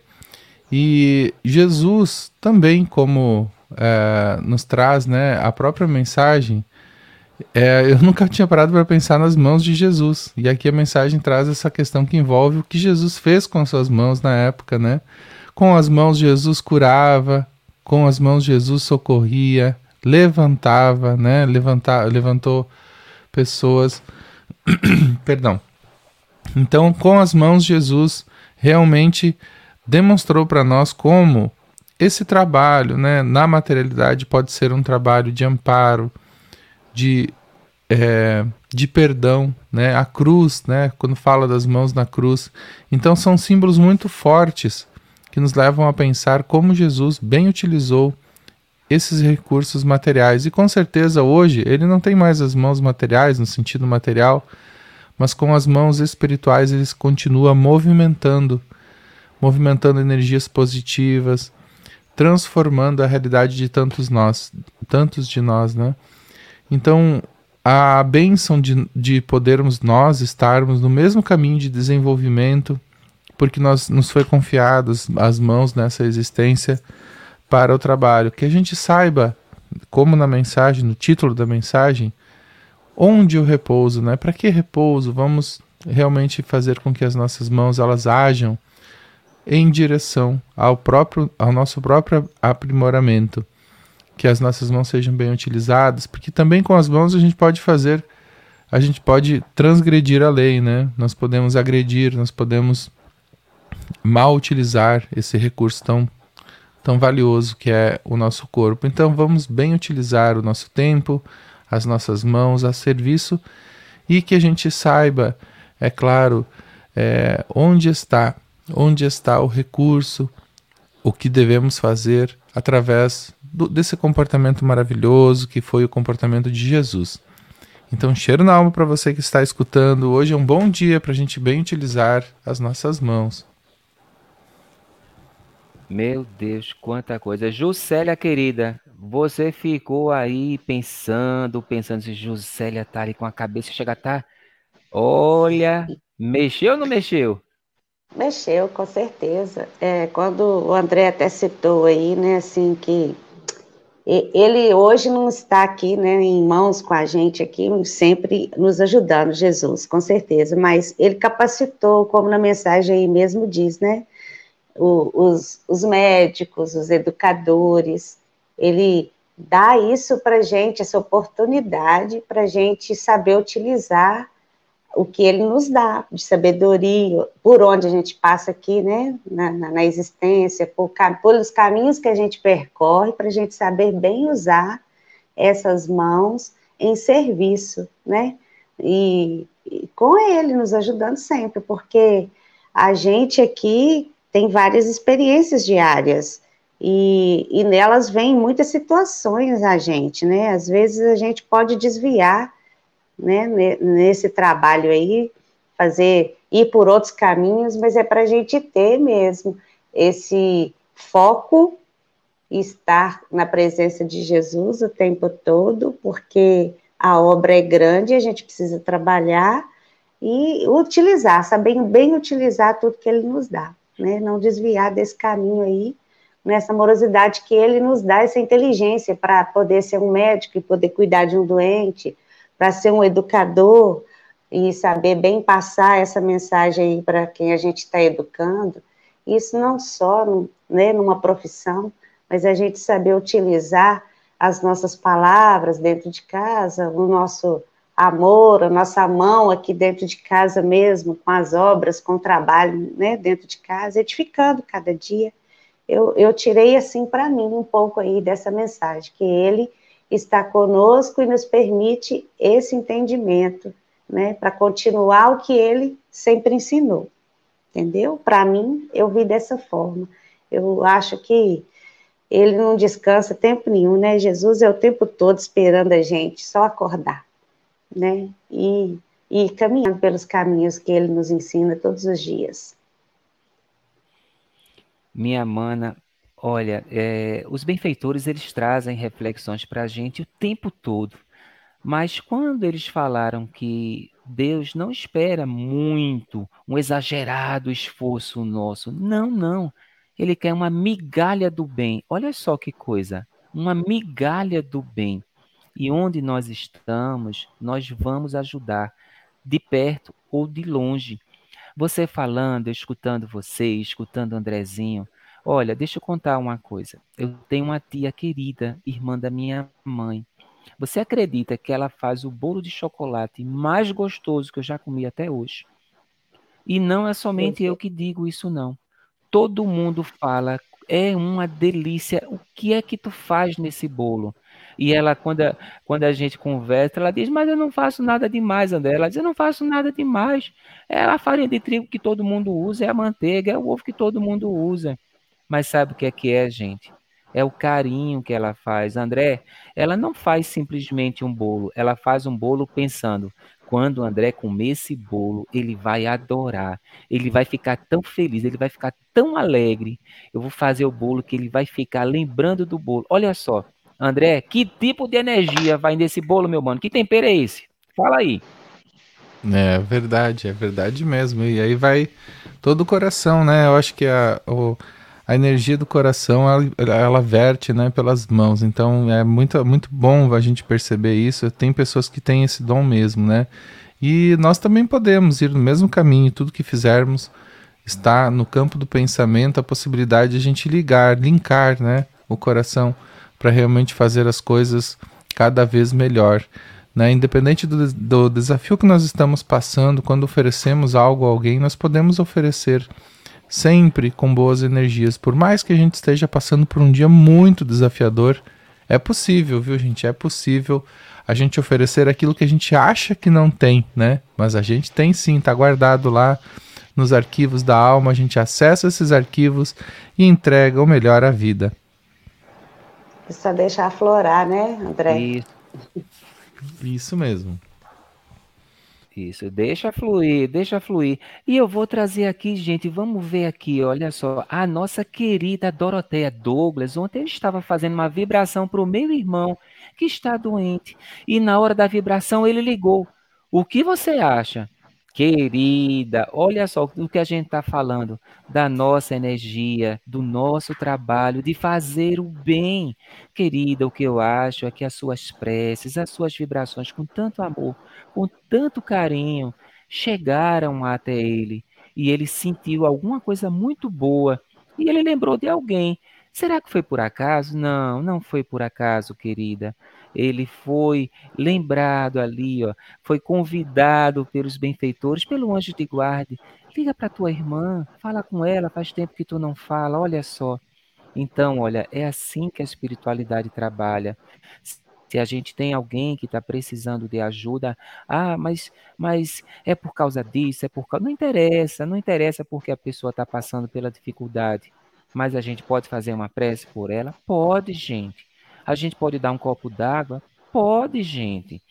E Jesus também, como é, nos traz, né? A própria mensagem é, eu nunca tinha parado para pensar nas mãos de Jesus. E aqui a mensagem traz essa questão que envolve o que Jesus fez com as suas mãos na época, né? Com as mãos Jesus curava, com as mãos Jesus socorria, levantava, né? Levantar, levantou pessoas. Perdão. Então, com as mãos Jesus realmente demonstrou para nós como esse trabalho, né, na materialidade pode ser um trabalho de amparo, de, é, de perdão, né? A cruz, né? Quando fala das mãos na cruz. Então são símbolos muito fortes que nos levam a pensar como Jesus bem utilizou esses recursos materiais. E com certeza hoje ele não tem mais as mãos materiais no sentido material, mas com as mãos espirituais ele continua movimentando, movimentando energias positivas, transformando a realidade de tantos nós, tantos de nós, né? Então, a bênção de, de podermos nós estarmos no mesmo caminho de desenvolvimento, porque nós nos foi confiado as mãos nessa existência para o trabalho, que a gente saiba, como na mensagem, no título da mensagem, onde o repouso, né? Para que repouso? Vamos realmente fazer com que as nossas mãos elas ajam em direção ao próprio ao nosso próprio aprimoramento que as nossas mãos sejam bem utilizadas, porque também com as mãos a gente pode fazer, a gente pode transgredir a lei, né? Nós podemos agredir, nós podemos mal utilizar esse recurso tão tão valioso que é o nosso corpo. Então vamos bem utilizar o nosso tempo, as nossas mãos a serviço e que a gente saiba, é claro, é, onde está, onde está o recurso, o que devemos fazer através do, desse comportamento maravilhoso que foi o comportamento de Jesus. Então, cheiro na alma para você que está escutando. Hoje é um bom dia para a gente bem utilizar as nossas mãos.
Meu Deus, quanta coisa. Juscelia, querida, você ficou aí pensando, pensando se Juscelia tá ali com a cabeça chega tá. Olha, mexeu ou não mexeu?
Mexeu, com certeza. É, quando o André até citou aí, né, assim, que ele hoje não está aqui, né, em mãos com a gente aqui, sempre nos ajudando, Jesus, com certeza, mas ele capacitou, como na mensagem aí mesmo diz, né, o, os, os médicos, os educadores, ele dá isso para gente, essa oportunidade para a gente saber utilizar o que ele nos dá de sabedoria, por onde a gente passa aqui, né, na, na, na existência, por, pelos caminhos que a gente percorre, para a gente saber bem usar essas mãos em serviço, né, e, e, com ele nos ajudando sempre, porque a gente aqui tem várias experiências diárias e, e nelas vem muitas situações a gente, né? Às vezes a gente pode desviar, né, nesse trabalho aí, fazer, ir por outros caminhos, mas é para a gente ter mesmo esse foco estar na presença de Jesus o tempo todo, porque a obra é grande, a gente precisa trabalhar e utilizar, saber bem utilizar tudo que ele nos dá, né? Não desviar desse caminho aí, nessa morosidade que ele nos dá, essa inteligência para poder ser um médico e poder cuidar de um doente, para ser um educador e saber bem passar essa mensagem aí para quem a gente está educando. Isso não só né, numa profissão, mas a gente saber utilizar as nossas palavras dentro de casa, o nosso amor, a nossa mão aqui dentro de casa mesmo, com as obras, com o trabalho, né, dentro de casa, edificando cada dia. Eu, eu tirei assim para mim um pouco aí dessa mensagem, que ele está conosco e nos permite esse entendimento, né, para continuar o que ele sempre ensinou, entendeu? Para mim, eu vi dessa forma. Eu acho que ele não descansa tempo nenhum, né? Jesus é o tempo todo esperando a gente, só acordar né? E, e caminhando pelos caminhos que ele nos ensina todos os dias.
Minha mana, olha, é, os benfeitores eles trazem reflexões para a gente o tempo todo. Mas quando eles falaram que Deus não espera muito, um exagerado esforço nosso, não, não. Ele quer uma migalha do bem. Olha só que coisa, uma migalha do bem. E onde nós estamos, nós vamos ajudar, de perto ou de longe. Você falando, escutando você, escutando Andrezinho. Olha, deixa eu contar uma coisa. Eu tenho uma tia querida, irmã da minha mãe. Você acredita que ela faz o bolo de chocolate mais gostoso que eu já comi até hoje? E não é somente eu que digo isso, não. Todo mundo fala, é uma delícia. O que é que tu faz nesse bolo? E ela, quando a, quando a gente conversa, ela diz, mas eu não faço nada demais, André. Ela diz, eu não faço nada demais. É a farinha de trigo que todo mundo usa, é a manteiga, é o ovo que todo mundo usa. Mas sabe o que é que é, gente? É o carinho que ela faz. André, ela não faz simplesmente um bolo, ela faz um bolo pensando, quando o André comer esse bolo, ele vai adorar, ele vai ficar tão feliz, ele vai ficar tão alegre. Eu vou fazer o bolo que ele vai ficar lembrando do bolo. Olha só, André, que tipo de energia vai nesse bolo, meu mano? Que tempero é esse? Fala aí.
É verdade, é verdade mesmo. E aí vai todo o coração, né? Eu acho que a, o, a energia do coração ela, ela verte né, pelas mãos. Então é muito, muito bom a gente perceber isso. Tem pessoas que têm esse dom mesmo, né? E nós também podemos ir no mesmo caminho, tudo que fizermos está no campo do pensamento a possibilidade de a gente ligar, linkar né, o coração para realmente fazer as coisas cada vez melhor. Né? Independente do, do desafio que nós estamos passando, quando oferecemos algo a alguém, nós podemos oferecer sempre com boas energias. Por mais que a gente esteja passando por um dia muito desafiador, é possível, viu, gente? É possível a gente oferecer aquilo que a gente acha que não tem, né? Mas a gente tem sim, está guardado lá nos arquivos da alma, a gente acessa esses arquivos e entrega o melhor à vida.
Precisa deixar aflorar, né, André?
Isso. Isso mesmo.
Isso, deixa fluir, deixa fluir. E eu vou trazer aqui, gente, vamos ver aqui, olha só, a nossa querida Doroteia Douglas. Ontem eu estava fazendo uma vibração para o meu irmão que está doente. E na hora da vibração ele ligou. O que você acha? Querida, olha só o que a gente está falando da nossa energia, do nosso trabalho, de fazer o bem. Querida, o que eu acho é que as suas preces, as suas vibrações com tanto amor, com tanto carinho, chegaram até ele e ele sentiu alguma coisa muito boa e ele lembrou de alguém. Será que foi por acaso? Não, não foi por acaso, querida ele foi lembrado ali, ó, foi convidado pelos benfeitores, pelo anjo de guarda. Liga para tua irmã, fala com ela, faz tempo que tu não fala, olha só. Então, olha, é assim que a espiritualidade trabalha. Se a gente tem alguém que está precisando de ajuda, ah, mas, mas é por causa disso, é por causa. Não interessa, não interessa porque a pessoa está passando pela dificuldade. Mas a gente pode fazer uma prece por ela? Pode, gente. A gente pode dar um copo d'água? Pode, gente.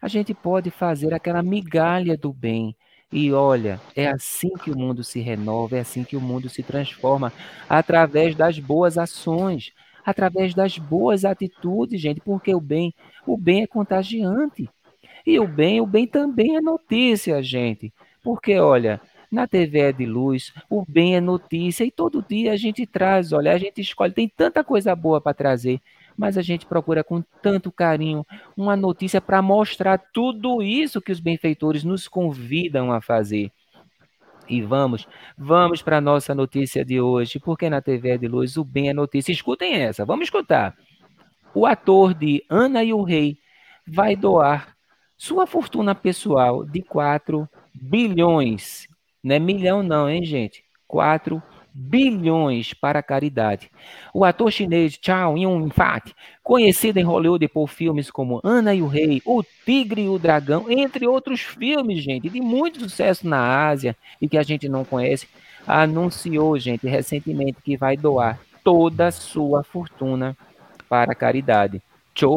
A gente pode fazer aquela migalha do bem. E olha, é assim que o mundo se renova, é assim que o mundo se transforma, através das boas ações, através das boas atitudes, gente, porque o bem, o bem é contagiante. E o bem, o bem também é notícia, gente. Porque olha, na TV é de luz, o bem é notícia e todo dia a gente traz, olha, a gente escolhe, tem tanta coisa boa para trazer, mas a gente procura com tanto carinho uma notícia para mostrar tudo isso que os benfeitores nos convidam a fazer. E vamos, vamos para a nossa notícia de hoje, porque na TV é de Luz o bem é notícia. Escutem essa, vamos escutar. O ator de Ana e o Rei vai doar sua fortuna pessoal de 4 bilhões. Não é milhão, não, hein, gente? 4 bilhões bilhões para a caridade. O ator chinês Chow Yun-fat, conhecido em Hollywood por filmes como Ana e o Rei, O Tigre e o Dragão, entre outros filmes, gente, de muito sucesso na Ásia e que a gente não conhece, anunciou, gente, recentemente que vai doar toda a sua fortuna para a caridade.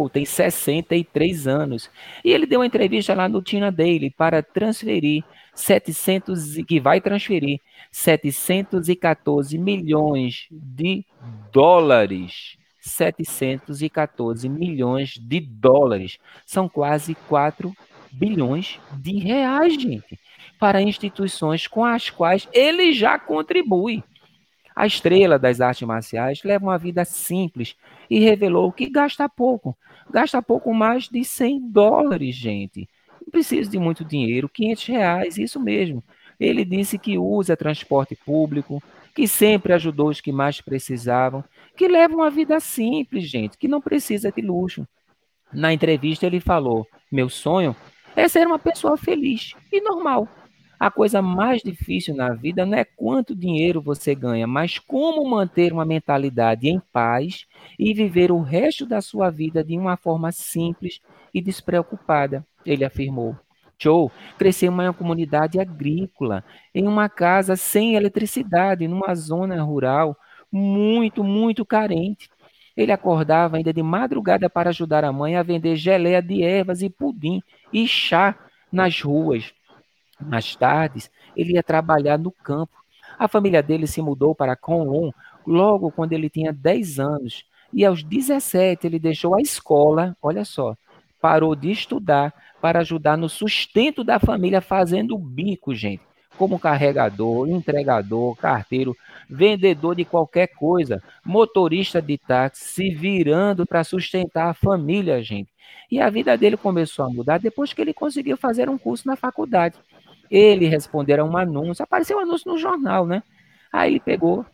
Tem 63 anos e ele deu uma entrevista lá no Tina Daily para transferir 700 que vai transferir 714 milhões de dólares. 714 milhões de dólares. São quase 4 bilhões de reais, gente, para instituições com as quais ele já contribui. A estrela das artes marciais leva uma vida simples e revelou que gasta pouco. Gasta pouco mais de 100 dólares, gente. Não precisa de muito dinheiro, 500 reais, isso mesmo. Ele disse que usa transporte público, que sempre ajudou os que mais precisavam, que leva uma vida simples, gente, que não precisa de luxo. Na entrevista ele falou: "Meu sonho é ser uma pessoa feliz e normal. A coisa mais difícil na vida não é quanto dinheiro você ganha, mas como manter uma mentalidade em paz e viver o resto da sua vida de uma forma simples e despreocupada", ele afirmou. Joe cresceu em uma comunidade agrícola, em uma casa sem eletricidade, numa zona rural muito, muito carente. Ele acordava ainda de madrugada para ajudar a mãe a vender geleia de ervas e pudim e chá nas ruas. Mais tarde, ele ia trabalhar no campo. A família dele se mudou para Conlon logo quando ele tinha 10 anos. E aos 17 ele deixou a escola, olha só, parou de estudar para ajudar no sustento da família fazendo bico, gente. Como carregador, entregador, carteiro, vendedor de qualquer coisa, motorista de táxi, se virando para sustentar a família, gente. E a vida dele começou a mudar depois que ele conseguiu fazer um curso na faculdade. Ele respondeu a um anúncio, apareceu um anúncio no jornal, né? Aí ele pegou,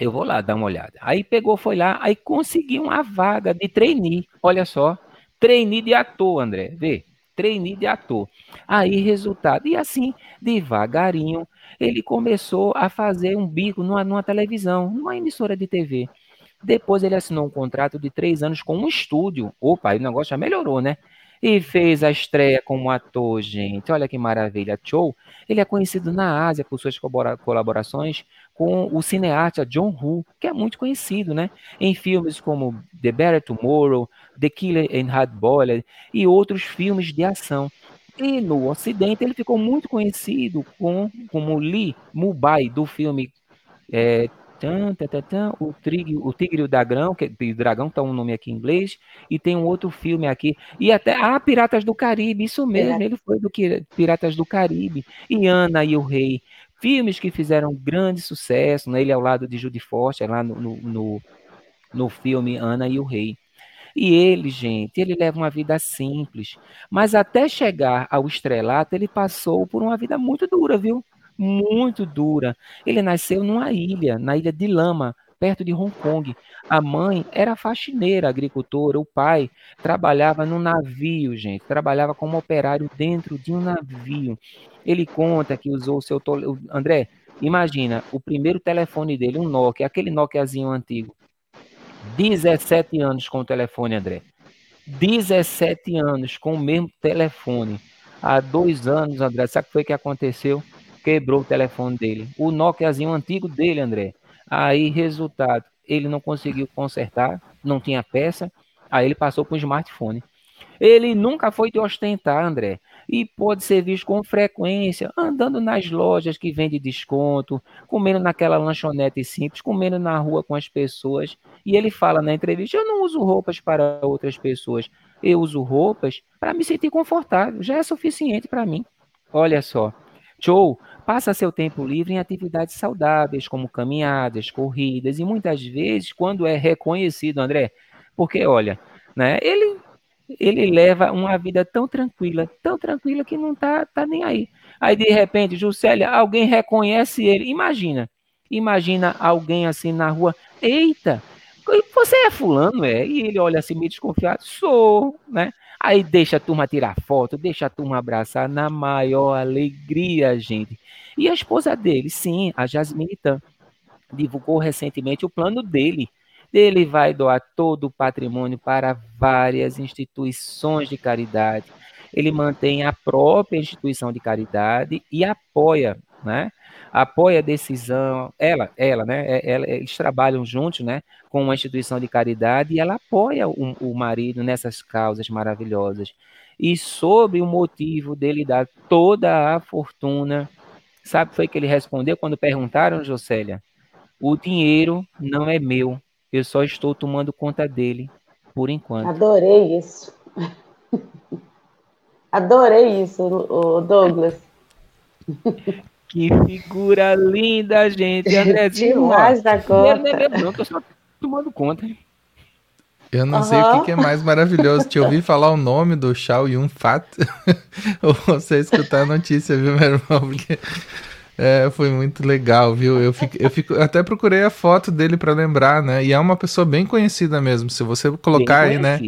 eu vou lá dar uma olhada. Aí pegou, foi lá, aí conseguiu uma vaga de trainee. Olha só, trainee de ator, André, vê trainee de ator. Aí, resultado. E assim, devagarinho, ele começou a fazer um bico numa, numa televisão, numa emissora de TV. Depois ele assinou um contrato de três anos com um estúdio. Opa, aí o negócio já melhorou, né? E fez a estreia como ator, gente. Olha que maravilha. Cho, ele é conhecido na Ásia por suas colaborações com o cineasta John Woo, que é muito conhecido, né? Em filmes como The Better Tomorrow, The Killer and Hard Boiled e outros filmes de ação. E no Ocidente ele ficou muito conhecido com, como Lee Mubai, do filme é, Tan, tan, tan, o, tigre, o Tigre e o Dragão, que o Dragão tá um nome aqui em inglês, e tem um outro filme aqui, e até ah, Piratas do Caribe, isso mesmo, é. ele foi do que Piratas do Caribe, e Ana e o Rei, filmes que fizeram grande sucesso, né? ele ao lado de Judy Foster, lá no, no, no, no filme Ana e o Rei. E ele, gente, ele leva uma vida simples, mas até chegar ao estrelato, ele passou por uma vida muito dura, viu? Muito dura. Ele nasceu numa ilha, na ilha de Lama, perto de Hong Kong. A mãe era faxineira, agricultora, o pai trabalhava no navio, gente, trabalhava como operário dentro de um navio. Ele conta que usou o seu André, imagina, o primeiro telefone dele, um Nokia, aquele Nokiazinho antigo. 17 anos com o telefone, André. 17 anos com o mesmo telefone. Há dois anos, André, sabe o que foi que aconteceu? Quebrou o telefone dele. O Nokiazinho antigo dele, André. Aí, resultado, ele não conseguiu consertar, não tinha peça, aí ele passou para o smartphone. Ele nunca foi de ostentar, André, e pode ser visto com frequência andando nas lojas que vende desconto, comendo naquela lanchonete simples, comendo na rua com as pessoas. E ele fala na entrevista: Eu não uso roupas para outras pessoas, eu uso roupas para me sentir confortável, já é suficiente para mim. Olha só. Show passa seu tempo livre em atividades saudáveis, como caminhadas, corridas, e muitas vezes, quando é reconhecido, André, porque olha, né, ele ele leva uma vida tão tranquila, tão tranquila que não tá, tá nem aí. Aí de repente, Juscelia, alguém reconhece ele. Imagina, imagina alguém assim na rua, eita, você é fulano, é? E ele olha assim meio desconfiado, sou, né? Aí deixa a turma tirar foto, deixa a turma abraçar na maior alegria, gente. E a esposa dele, sim, a Jasmine Tan, divulgou recentemente o plano dele ele vai doar todo o patrimônio para várias instituições de caridade. Ele mantém a própria instituição de caridade e apoia, né? Apoia a decisão, ela, ela, né? É, ela, eles trabalham juntos, né? Com uma instituição de caridade e ela apoia o, o marido nessas causas maravilhosas. E sobre o motivo dele dar toda a fortuna, sabe o que foi que ele respondeu quando perguntaram, Jocélia? O dinheiro não é meu, eu só estou tomando conta dele por enquanto.
Adorei isso. Adorei isso, Douglas.
Que figura linda, gente. Andrezinho,
Demais da conta.
Não, não, não, tô só tomando conta.
Eu não uhum. sei o que, que, é mais maravilhoso, te ouvir falar o nome do Shao Yun Fat ou você escutar a notícia, viu, meu irmão? Porque é, foi muito legal, viu? Eu, fico, eu fico, até procurei a foto dele para lembrar, né? E é uma pessoa bem conhecida mesmo. Se você colocar aí, né?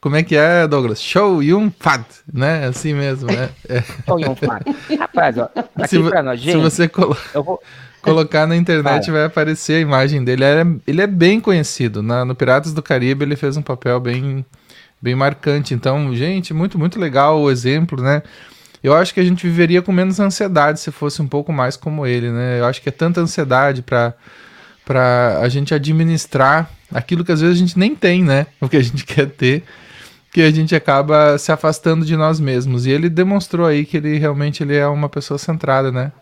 Como é que é, Douglas? Show Yun Fat, né? Assim mesmo, né? É.
Show Yun Fat. Rapaz, ó, aqui se, pra nós, gente.
Se você colo... vou... colocar na internet, vai aparecer a imagem dele. Ele é, ele é bem conhecido. Na, no Piratas do Caribe, ele fez um papel bem, bem marcante. Então, gente, muito, muito legal o exemplo, né? Eu acho que a gente viveria com menos ansiedade se fosse um pouco mais como ele, né? Eu acho que é tanta ansiedade para para a gente administrar aquilo que às vezes a gente nem tem, né? O que a gente quer ter, que a gente acaba se afastando de nós mesmos. E ele demonstrou aí que ele realmente ele é uma pessoa centrada, né?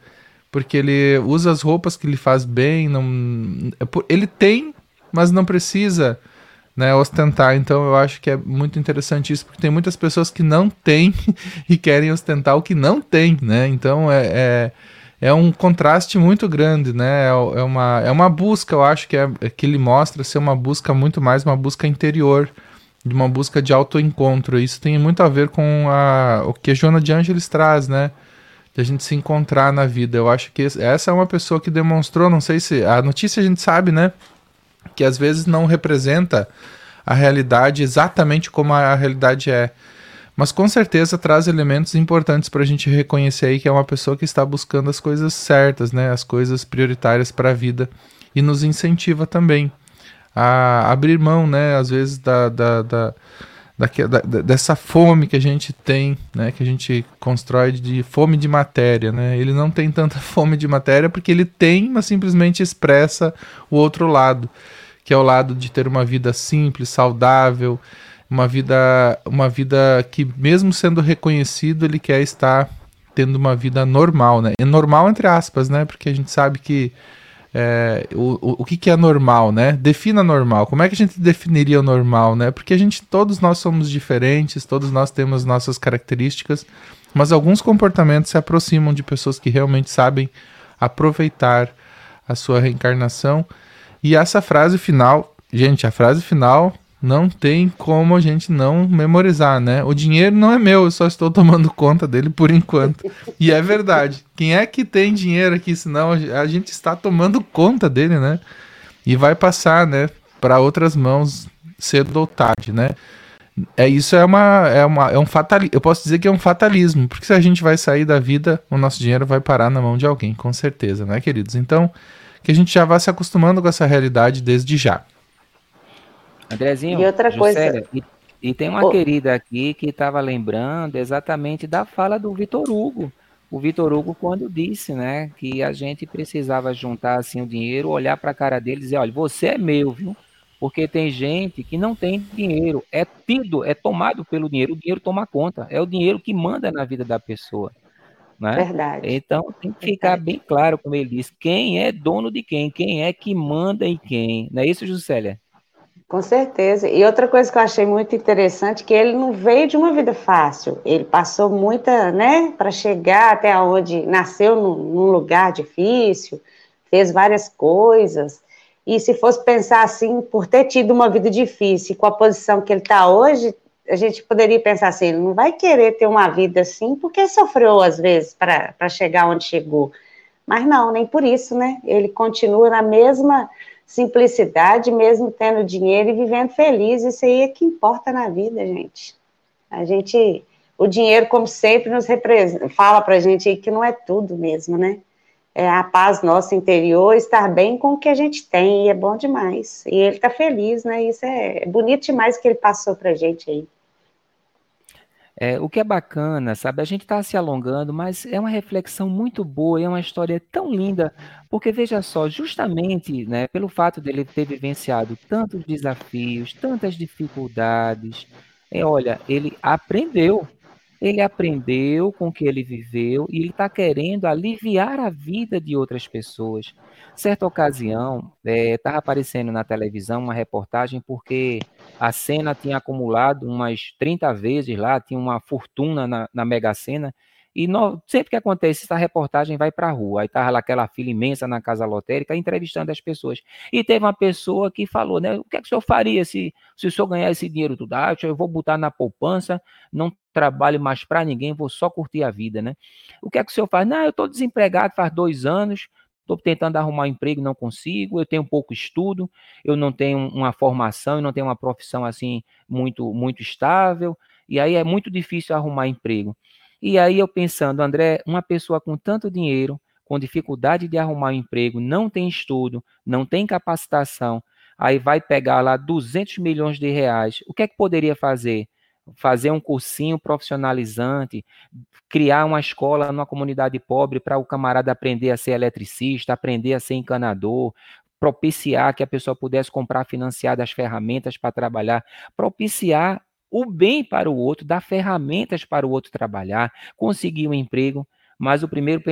Porque ele usa as roupas que lhe faz bem, não é ele tem, mas não precisa né, ostentar. Então eu acho que é muito interessante isso, porque tem muitas pessoas que não têm e querem ostentar o que não tem, né? Então é, é, é um contraste muito grande, né? É, é, uma, é uma busca, eu acho que, é, que ele mostra ser uma busca muito mais uma busca interior, de uma busca de autoencontro. Isso tem muito a ver com a, o que a Joana de Angelis traz, né? De a gente se encontrar na vida. Eu acho que essa é uma pessoa que demonstrou, não sei se. A notícia a gente sabe, né? Que às vezes não representa a realidade exatamente como a realidade é. Mas com certeza traz elementos importantes para a gente reconhecer aí que é uma pessoa que está buscando as coisas certas, né? As coisas prioritárias para a vida. E nos incentiva também a abrir mão, né? Às vezes da, da, da, da, dessa fome que a gente tem, né? Que a gente constrói de fome de matéria, né? Ele não tem tanta fome de matéria porque ele tem, mas simplesmente expressa o outro lado que é o lado de ter uma vida simples, saudável, uma vida, uma vida que mesmo sendo reconhecido, ele quer estar tendo uma vida normal, né? É normal entre aspas, né? Porque a gente sabe que é, o, o, que, que é normal, né? Defina normal. Como é que a gente definiria o normal, né? Porque a gente, todos nós somos diferentes, todos nós temos nossas características, mas alguns comportamentos se aproximam de pessoas que realmente sabem aproveitar a sua reencarnação e essa frase final, gente, a frase final não tem como a gente não memorizar, né? O dinheiro não é meu, eu só estou tomando conta dele por enquanto. E é verdade. Quem é que tem dinheiro aqui, senão a gente está tomando conta dele, né? E vai passar, né, para outras mãos cedo ou tarde, né? É isso é uma é uma é um fatalismo. Eu posso dizer que é um fatalismo, porque se a gente vai sair da vida, o nosso dinheiro vai parar na mão de alguém, com certeza, né, queridos? Então, que a gente já vá se acostumando com essa realidade desde já.
Andrezinho,
e outra coisa.
E, E tem uma oh. querida aqui que estava lembrando exatamente da fala do Vitor Hugo. O Vitor Hugo quando disse, né, que a gente precisava juntar assim o dinheiro, olhar para a cara dele e dizer, olha, você é meu, viu? Porque tem gente que não tem dinheiro, é tido, é tomado pelo dinheiro, o dinheiro toma conta, é o dinheiro que manda na vida da pessoa. Né?
Verdade.
Então tem que ficar Verdade. bem claro, como ele disse, quem é dono de quem, quem é que manda em quem. Não é isso, Juscelia?
Com certeza. E outra coisa que eu achei muito interessante, que ele não veio de uma vida fácil. Ele passou muita, né, para chegar até onde nasceu num, num, lugar difícil, fez várias coisas. E se fosse pensar assim, por ter tido uma vida difícil, com a posição que ele está hoje, a gente poderia pensar assim, ele não vai querer ter uma vida assim, porque sofreu às vezes para chegar onde chegou. Mas não, nem por isso, né? Ele continua na mesma simplicidade, mesmo tendo dinheiro e vivendo feliz. Isso aí é que importa na vida, gente. A gente, o dinheiro, como sempre, nos fala para a gente que não é tudo mesmo, né? É a paz nossa interior, estar bem com o que a gente tem, e é bom demais. E ele está feliz, né? Isso é bonito demais que ele passou para gente aí.
É, o que é bacana, sabe? A gente está se alongando, mas é uma reflexão muito boa, é uma história tão linda, porque veja só, justamente, né, pelo fato dele ter vivenciado tantos desafios, tantas dificuldades, é, olha, ele aprendeu, ele aprendeu com o que ele viveu e ele está querendo aliviar a vida de outras pessoas. Certa ocasião, estava é, aparecendo na televisão uma reportagem porque a cena tinha acumulado umas 30 vezes lá, tinha uma fortuna na, na Mega Sena, e no, sempre que acontece, essa reportagem vai para a rua. Aí estava lá aquela fila imensa na casa lotérica entrevistando as pessoas. E teve uma pessoa que falou, né? O que, é que o senhor faria se, se o senhor ganhar esse dinheiro tudo? Ah, eu vou botar na poupança, não trabalho mais para ninguém, vou só curtir a vida, né? O que é que o senhor faz? Não, eu estou desempregado faz dois anos, estou tentando arrumar um emprego, não consigo, eu tenho pouco estudo, eu não tenho uma formação, eu não tenho uma profissão assim muito, muito estável, e aí é muito difícil arrumar emprego. E aí eu pensando, André, uma pessoa com tanto dinheiro, com dificuldade de arrumar um emprego, não tem estudo, não tem capacitação, aí vai pegar lá 200 milhões de reais, o que é que poderia fazer? Fazer um cursinho profissionalizante, criar uma escola numa comunidade pobre para o camarada aprender a ser eletricista, aprender a ser encanador, propiciar que a pessoa pudesse comprar financiadas as ferramentas para trabalhar, propiciar o bem para o outro, dar ferramentas para o outro trabalhar, conseguir um emprego, mas o primeiro,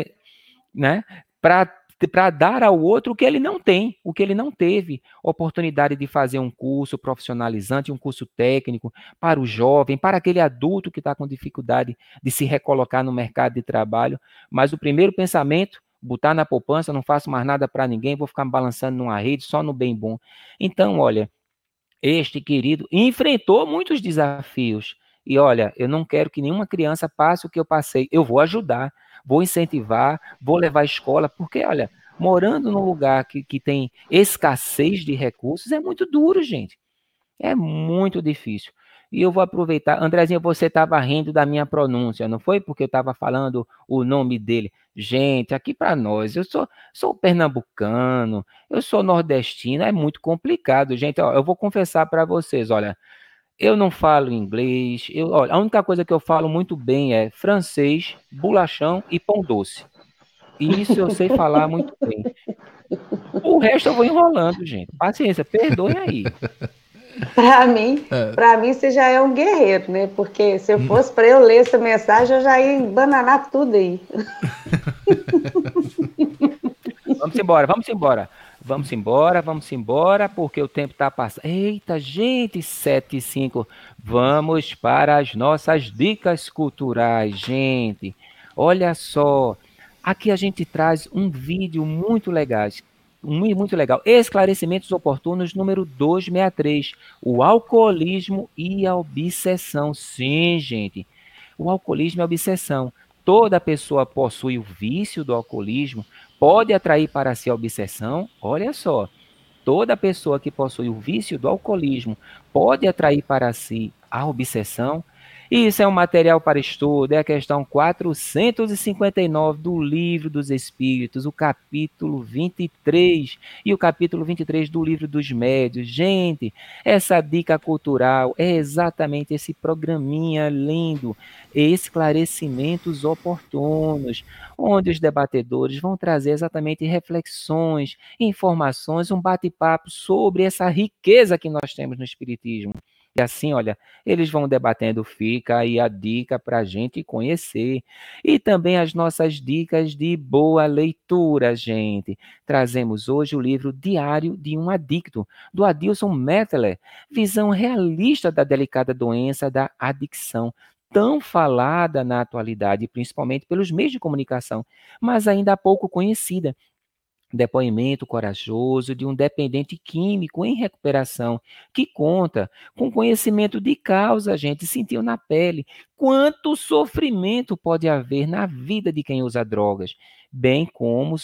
né, para para dar ao outro o que ele não tem, o que ele não teve. Oportunidade de fazer um curso profissionalizante, um curso técnico para o jovem, para aquele adulto que está com dificuldade de se recolocar no mercado de trabalho. Mas o primeiro pensamento, botar na poupança, não faço mais nada para ninguém, vou ficar balançando numa rede só no bem bom. Então, olha, este querido enfrentou muitos desafios. E olha, eu não quero que nenhuma criança passe o que eu passei. Eu vou ajudar, vou incentivar, vou levar à escola, porque, olha, morando num lugar que, que tem escassez de recursos é muito duro, gente. É muito difícil. E eu vou aproveitar. Andrezinho, você estava rindo da minha pronúncia, não foi? Porque eu estava falando o nome dele. Gente, aqui para nós, eu sou, sou pernambucano, eu sou nordestino, é muito complicado, gente. Ó, eu vou confessar para vocês, olha, eu não falo inglês. Eu, olha, a única coisa que eu falo muito bem é francês, bolachão e pão doce. Isso eu sei falar muito bem. O resto eu vou enrolando, gente. Paciência, perdoem aí.
Para mim, é. para mim você já é um guerreiro, né? Porque se eu fosse para eu ler essa mensagem, eu já ia embananar tudo aí.
vamos embora, vamos embora. Vamos embora, vamos embora, porque o tempo está passando. Eita, gente, 7 e 5. Vamos para as nossas dicas culturais, gente. Olha só, aqui a gente traz um vídeo muito legal, muito legal. Esclarecimentos oportunos número 263. O alcoolismo e a obsessão. Sim, gente. O alcoolismo e a obsessão. Toda pessoa possui o vício do alcoolismo, pode atrair para si a obsessão. Olha só, toda pessoa que possui o vício do alcoolismo pode atrair para si a obsessão. Isso é um material para estudo, é a questão 459 do Livro dos Espíritos, o capítulo 23 e o capítulo 23 do Livro dos Médios. Gente, essa dica cultural é exatamente esse programinha lindo, esclarecimentos oportunos, onde os debatedores vão trazer exatamente reflexões, informações, um bate-papo sobre essa riqueza que nós temos no Espiritismo. E assim, olha, eles vão debatendo, fica aí a dica para a gente conhecer. E também as nossas dicas de boa leitura, gente. Trazemos hoje o livro Diário de um Adicto, do Adilson Mettler, visão realista da delicada doença da adicção tão falada na atualidade, principalmente pelos meios de comunicação, mas ainda pouco conhecida depoimento corajoso de um dependente químico em recuperação, que conta com conhecimento de causa, a gente sentiu na pele quanto sofrimento pode haver na vida de quem usa drogas, bem como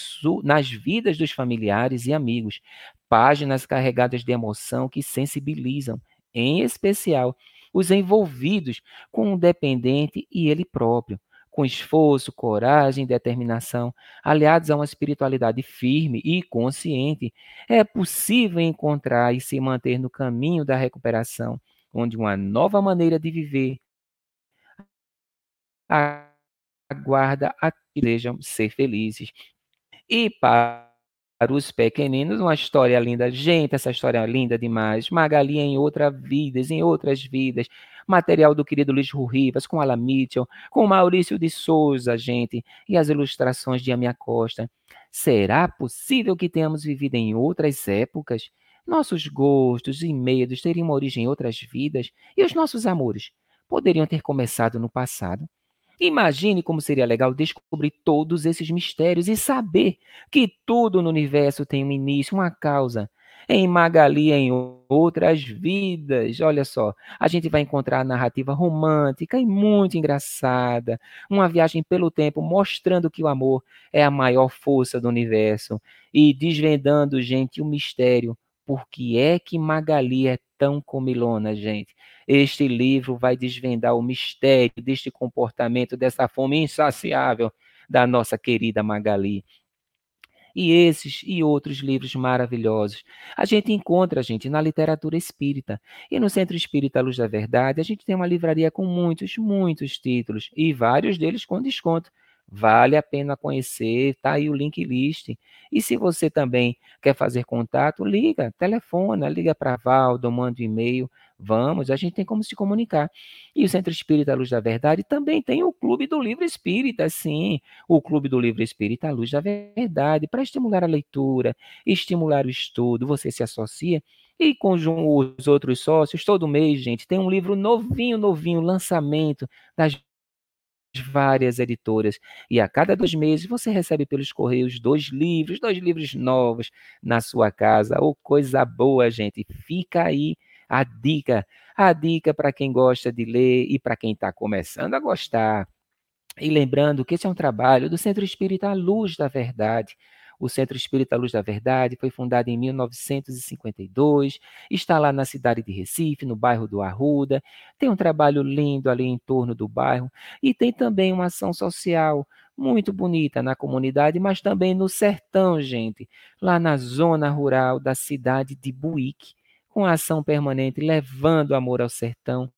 nas vidas dos familiares e amigos. Páginas carregadas de emoção que sensibilizam, em especial os envolvidos com o dependente e ele próprio com esforço, coragem determinação, aliados a uma espiritualidade firme e consciente, é possível encontrar e se manter no caminho da recuperação, onde uma nova maneira de viver aguarda a que desejam ser felizes. E para os pequeninos, uma história linda. Gente, essa história é linda demais. Magali em outras vidas, em outras vidas material do querido Luiz Rivas, com Alan Mitchell, com Maurício de Souza, gente, e as ilustrações de Amia Costa. Será possível que tenhamos vivido em outras épocas? Nossos gostos e medos teriam origem em outras vidas? E os nossos amores poderiam ter começado no passado? Imagine como seria legal descobrir todos esses mistérios e saber que tudo no universo tem um início, uma causa, em Magali, em outras vidas. Olha só, a gente vai encontrar narrativa romântica e muito engraçada, uma viagem pelo tempo mostrando que o amor é a maior força do universo e desvendando, gente, o mistério. Por que é que Magali é tão comilona, gente? Este livro vai desvendar o mistério deste comportamento, dessa fome insaciável da nossa querida Magali e esses e outros livros maravilhosos. A gente encontra, gente, na literatura espírita. E no Centro Espírita Luz da Verdade, a gente tem uma livraria com muitos, muitos títulos e vários deles com desconto. Vale a pena conhecer, tá aí o link list. E se você também quer fazer contato, liga, telefona, liga para Valdo, manda um e-mail, vamos, a gente tem como se comunicar. E o Centro Espírita Luz da Verdade também tem o Clube do Livro Espírita, sim, o Clube do Livro Espírita Luz da Verdade, para estimular a leitura, estimular o estudo, você se associa e com os outros sócios, todo mês, gente, tem um livro novinho, novinho, lançamento das várias editoras. E a cada dois meses você recebe pelos correios dois livros, dois livros novos na sua casa. Ou oh, coisa boa, gente. Fica aí a dica. A dica para quem gosta de ler e para quem está começando a gostar. E lembrando que esse é um trabalho do Centro Espírita Luz da Verdade. O Centro Espírita Luz da Verdade foi fundado em 1952, está lá na cidade de Recife, no bairro do Arruda. Tem um trabalho lindo ali em torno do bairro. E tem também uma ação social muito bonita na comunidade, mas também no sertão, gente, lá na zona rural da cidade de Buíque, com ação permanente levando amor ao sertão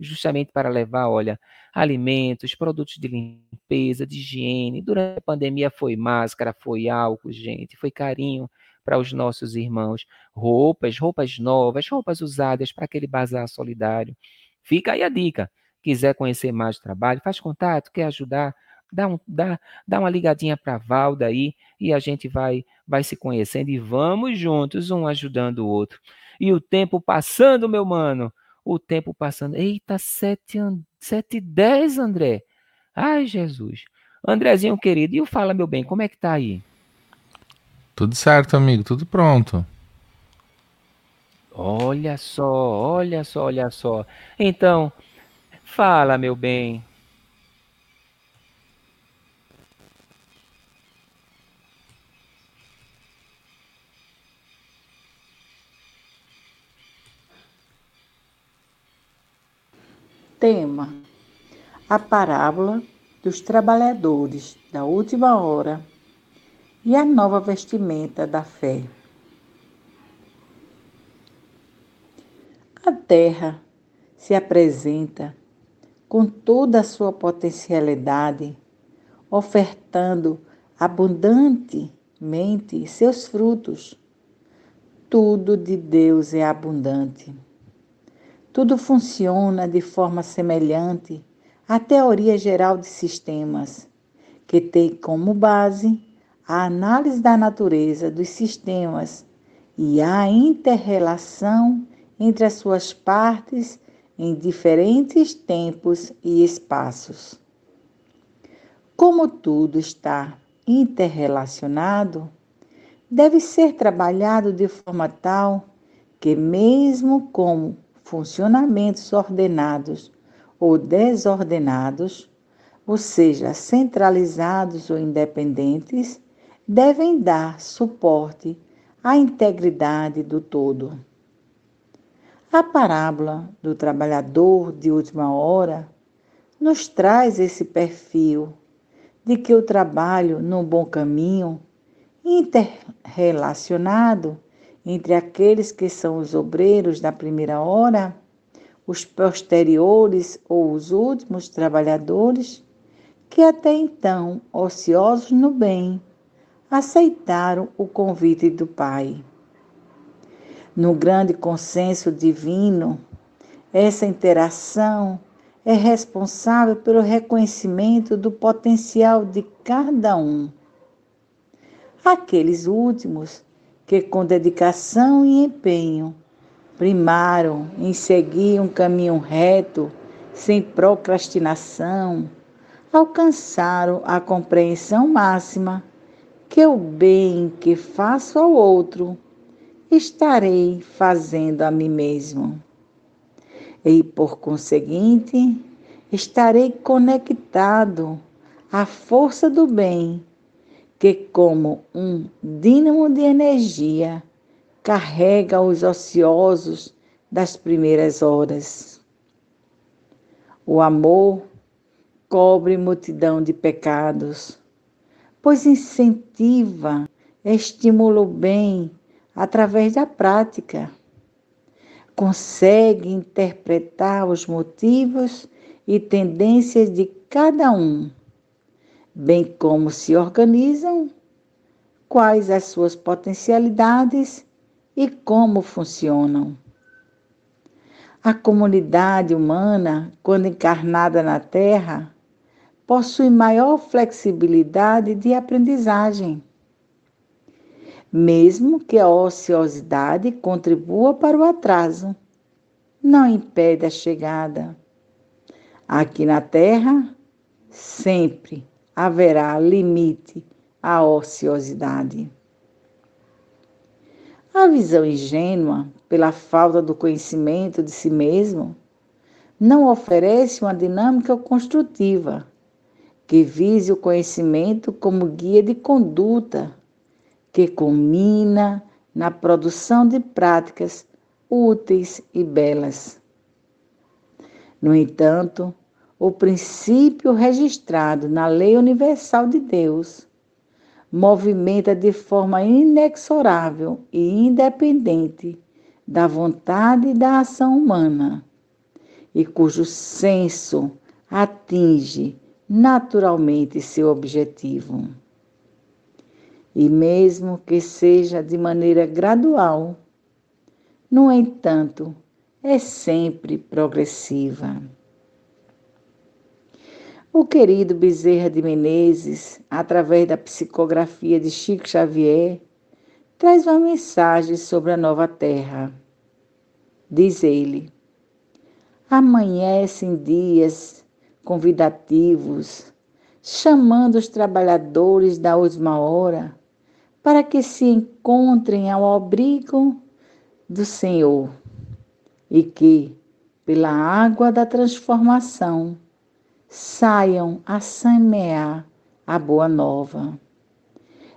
justamente para levar, olha, alimentos, produtos de limpeza, de higiene. Durante a pandemia foi máscara, foi álcool, gente, foi carinho para os nossos irmãos, roupas, roupas novas, roupas usadas para aquele bazar solidário. Fica aí a dica. Quiser conhecer mais o trabalho, faz contato, quer ajudar, dá, um, dá, dá uma ligadinha para Valda aí e a gente vai, vai se conhecendo e vamos juntos, um ajudando o outro. E o tempo passando, meu mano, o tempo passando. Eita, sete, sete e dez, André. Ai, Jesus. Andrezinho querido, e o Fala Meu Bem, como é que tá aí?
Tudo certo, amigo, tudo pronto.
Olha só, olha só, olha só. Então, fala, meu bem.
Tema: a parábola dos trabalhadores da última hora e a nova vestimenta da fé. A terra se apresenta com toda a sua potencialidade, ofertando abundantemente seus frutos. Tudo de Deus é abundante. Tudo funciona de forma semelhante à teoria geral de sistemas, que tem como base a análise da natureza dos sistemas e a interrelação entre as suas partes em diferentes tempos e espaços. Como tudo está interrelacionado, deve ser trabalhado de forma tal que, mesmo como funcionamentos ordenados ou desordenados, ou seja, centralizados ou independentes, devem dar suporte à integridade do todo. A parábola do trabalhador de última hora nos traz esse perfil de que o trabalho no bom caminho, interrelacionado entre aqueles que são os obreiros da primeira hora, os posteriores ou os últimos trabalhadores, que até então, ociosos no bem, aceitaram o convite do Pai. No grande consenso divino, essa interação é responsável pelo reconhecimento do potencial de cada um. Aqueles últimos que com dedicação e empenho primaram em seguir um caminho reto, sem procrastinação, alcançaram a compreensão máxima que o bem que faço ao outro estarei fazendo a mim mesmo. E por conseguinte, estarei conectado à força do bem que, como um dínamo de energia, carrega os ociosos das primeiras horas. O amor cobre multidão de pecados, pois incentiva, estimula o bem através da prática. Consegue interpretar os motivos e tendências de cada um bem como se organizam, quais as suas potencialidades e como funcionam. A comunidade humana, quando encarnada na Terra, possui maior flexibilidade de aprendizagem. Mesmo que a ociosidade contribua para o atraso, não impede a chegada. Aqui na Terra, sempre haverá limite à ociosidade. A visão ingênua, pela falta do conhecimento de si mesmo, não oferece uma dinâmica construtiva que vise o conhecimento como guia de conduta, que culmina na produção de práticas úteis e belas. No entanto, o princípio registrado na lei universal de Deus movimenta de forma inexorável e independente da vontade e da ação humana, e cujo senso atinge naturalmente seu objetivo. E mesmo que seja de maneira gradual, no entanto, é sempre progressiva. O querido Bezerra de Menezes, através da psicografia de Chico Xavier, traz uma mensagem sobre a nova terra. Diz ele: amanhecem dias convidativos, chamando os trabalhadores da última hora para que se encontrem ao abrigo do Senhor e que, pela água da transformação, saiam a semear a boa nova,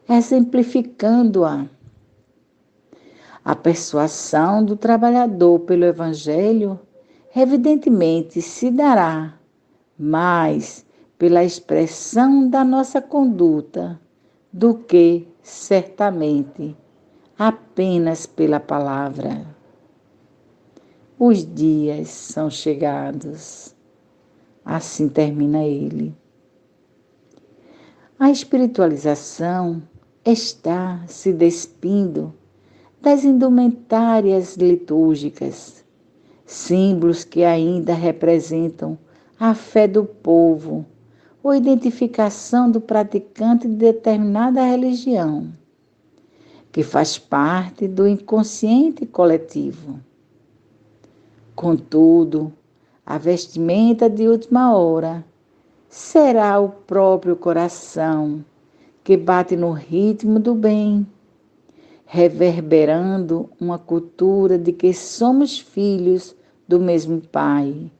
exemplificando-a. A persuasão do trabalhador pelo Evangelho evidentemente se dará mais pela expressão da nossa conduta do que, certamente, apenas pela palavra. Os dias são chegados. Assim termina ele. A espiritualização está se despindo das indumentárias litúrgicas, símbolos que ainda representam a fé do povo ou identificação do praticante de determinada religião, que faz parte do inconsciente coletivo. Contudo, a vestimenta de última hora será o próprio coração que bate no ritmo do bem, reverberando uma cultura de que somos filhos do mesmo Pai.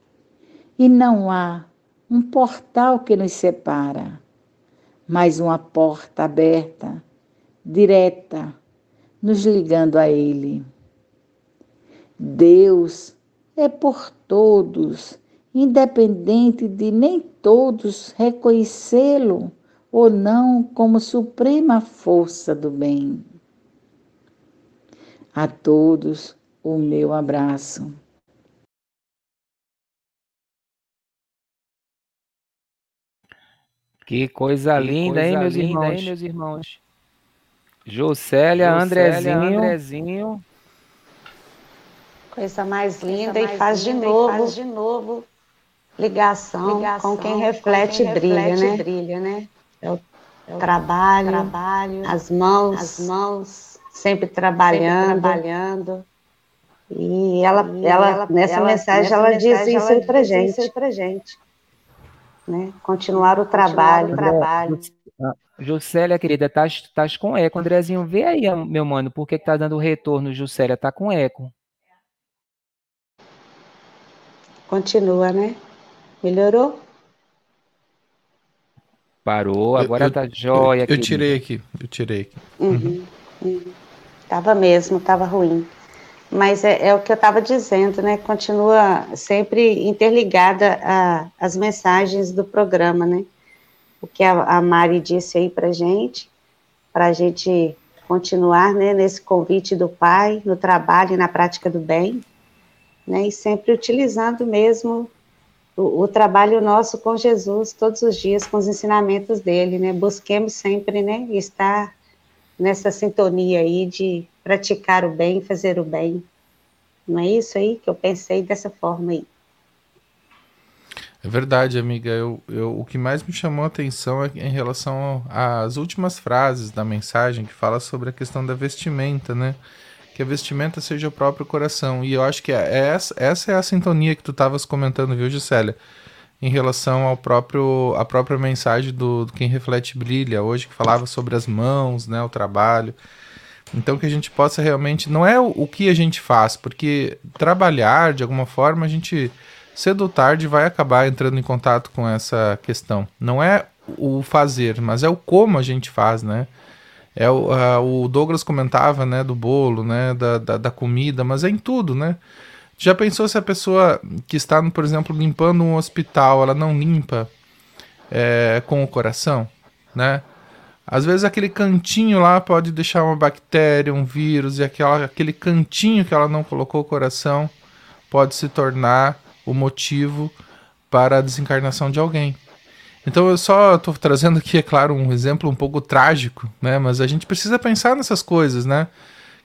E não há um portal que nos separa, mas uma porta aberta, direta, nos ligando a Ele. Deus é por todos, independente de nem todos reconhecê-lo ou não como suprema força do bem. A todos o meu abraço.
Que coisa que linda, coisa hein, meus linda, irmãos? Hein, meus irmãos? Jocélia, Andrezinho. Andrezinho.
Coisa mais linda coisa mais e faz linda de novo. Faz de novo ligação, ligação com quem reflete, com quem brilha, reflete né? brilha, né? É o, é o trabalho, trabalho, as mãos, as mãos sempre trabalhando, sempre trabalhando. E ela, e ela, ela, nessa ela, mensagem, nessa ela mensagem, diz isso para gente, pra gente, né? Continuar o trabalho, o trabalho.
Juscelia, querida, tá, tá com eco. Andrezinho, vê aí, meu mano, por que, que tá dando retorno, Juscelia? Tá com eco.
Continua, né? Melhorou?
Parou, agora eu, tá jóia.
Eu, eu tirei aqui, eu tirei aqui.
Uhum, uhum. Tava mesmo, tava ruim. Mas é, é o que eu estava dizendo, né? Continua sempre interligada às mensagens do programa, né? O que a, a Mari disse aí para gente, para a gente continuar né, nesse convite do Pai, no trabalho e na prática do bem, né? E sempre utilizando mesmo o, o, trabalho nosso com Jesus todos os dias, com os ensinamentos dele, né? Busquemos sempre, né, estar nessa sintonia aí de praticar o bem, fazer o bem. Não é isso aí que eu pensei dessa forma aí.
É verdade, amiga. Eu, eu, o que mais me chamou a atenção é em relação às últimas frases da mensagem que fala sobre a questão da vestimenta, né? Que a vestimenta seja o próprio coração. E eu acho que é essa, essa é a sintonia que tu estavas comentando, viu, Gisélia? Em relação ao próprio a própria mensagem do, do, Quem Reflete Brilha, hoje, que falava sobre as mãos, né, o trabalho. Então, que a gente possa realmente. Não é o, o que a gente faz, porque trabalhar, de alguma forma, a gente cedo ou tarde vai acabar entrando em contato com essa questão. Não é o fazer, mas é o como a gente faz, né? É o, o Douglas comentava, né, do bolo, né, da, da, da, comida, mas é em tudo, né? Já pensou se a pessoa que está, por exemplo, limpando um hospital, ela não limpa é, com o coração, né? Às vezes aquele cantinho lá pode deixar uma bactéria, um vírus, e aquela, aquele cantinho que ela não colocou o coração pode se tornar o motivo para a desencarnação de alguém. Então eu só estou trazendo aqui, é claro, um exemplo um pouco trágico, né? Mas a gente precisa pensar nessas coisas, né?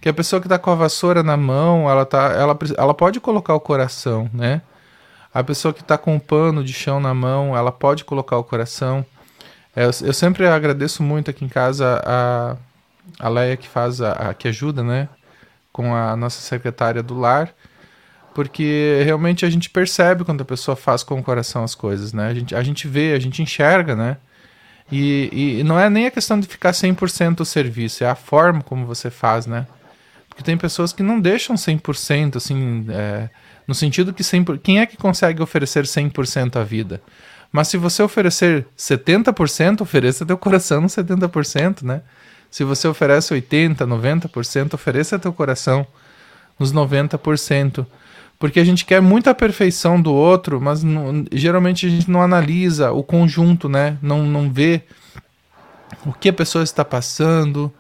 Que a pessoa que está com a vassoura na mão, ela, tá, ela, ela pode colocar o coração, né? A pessoa que está com o pano de chão na mão, ela pode colocar o coração. É, eu, eu, sempre agradeço muito aqui em casa a, a Leia que faz a, a que ajuda, né? Com a nossa secretária do lar porque realmente a gente percebe quando a pessoa faz com o coração as coisas, né? A gente, a gente vê, a gente enxerga, né? E, e não é nem a questão de ficar 100% o serviço, é a forma como você faz, né? Porque tem pessoas que não deixam 100%, assim, é, no sentido que 100%, quem é que consegue oferecer 100% a vida? Mas se você oferecer 70%, ofereça teu coração no 70%, né? Se você oferece 80%, 90%, ofereça teu coração nos 90%. Porque a gente quer muita perfeição do outro, mas não, geralmente a gente não analisa o conjunto, né? Não, não vê o que a pessoa está passando,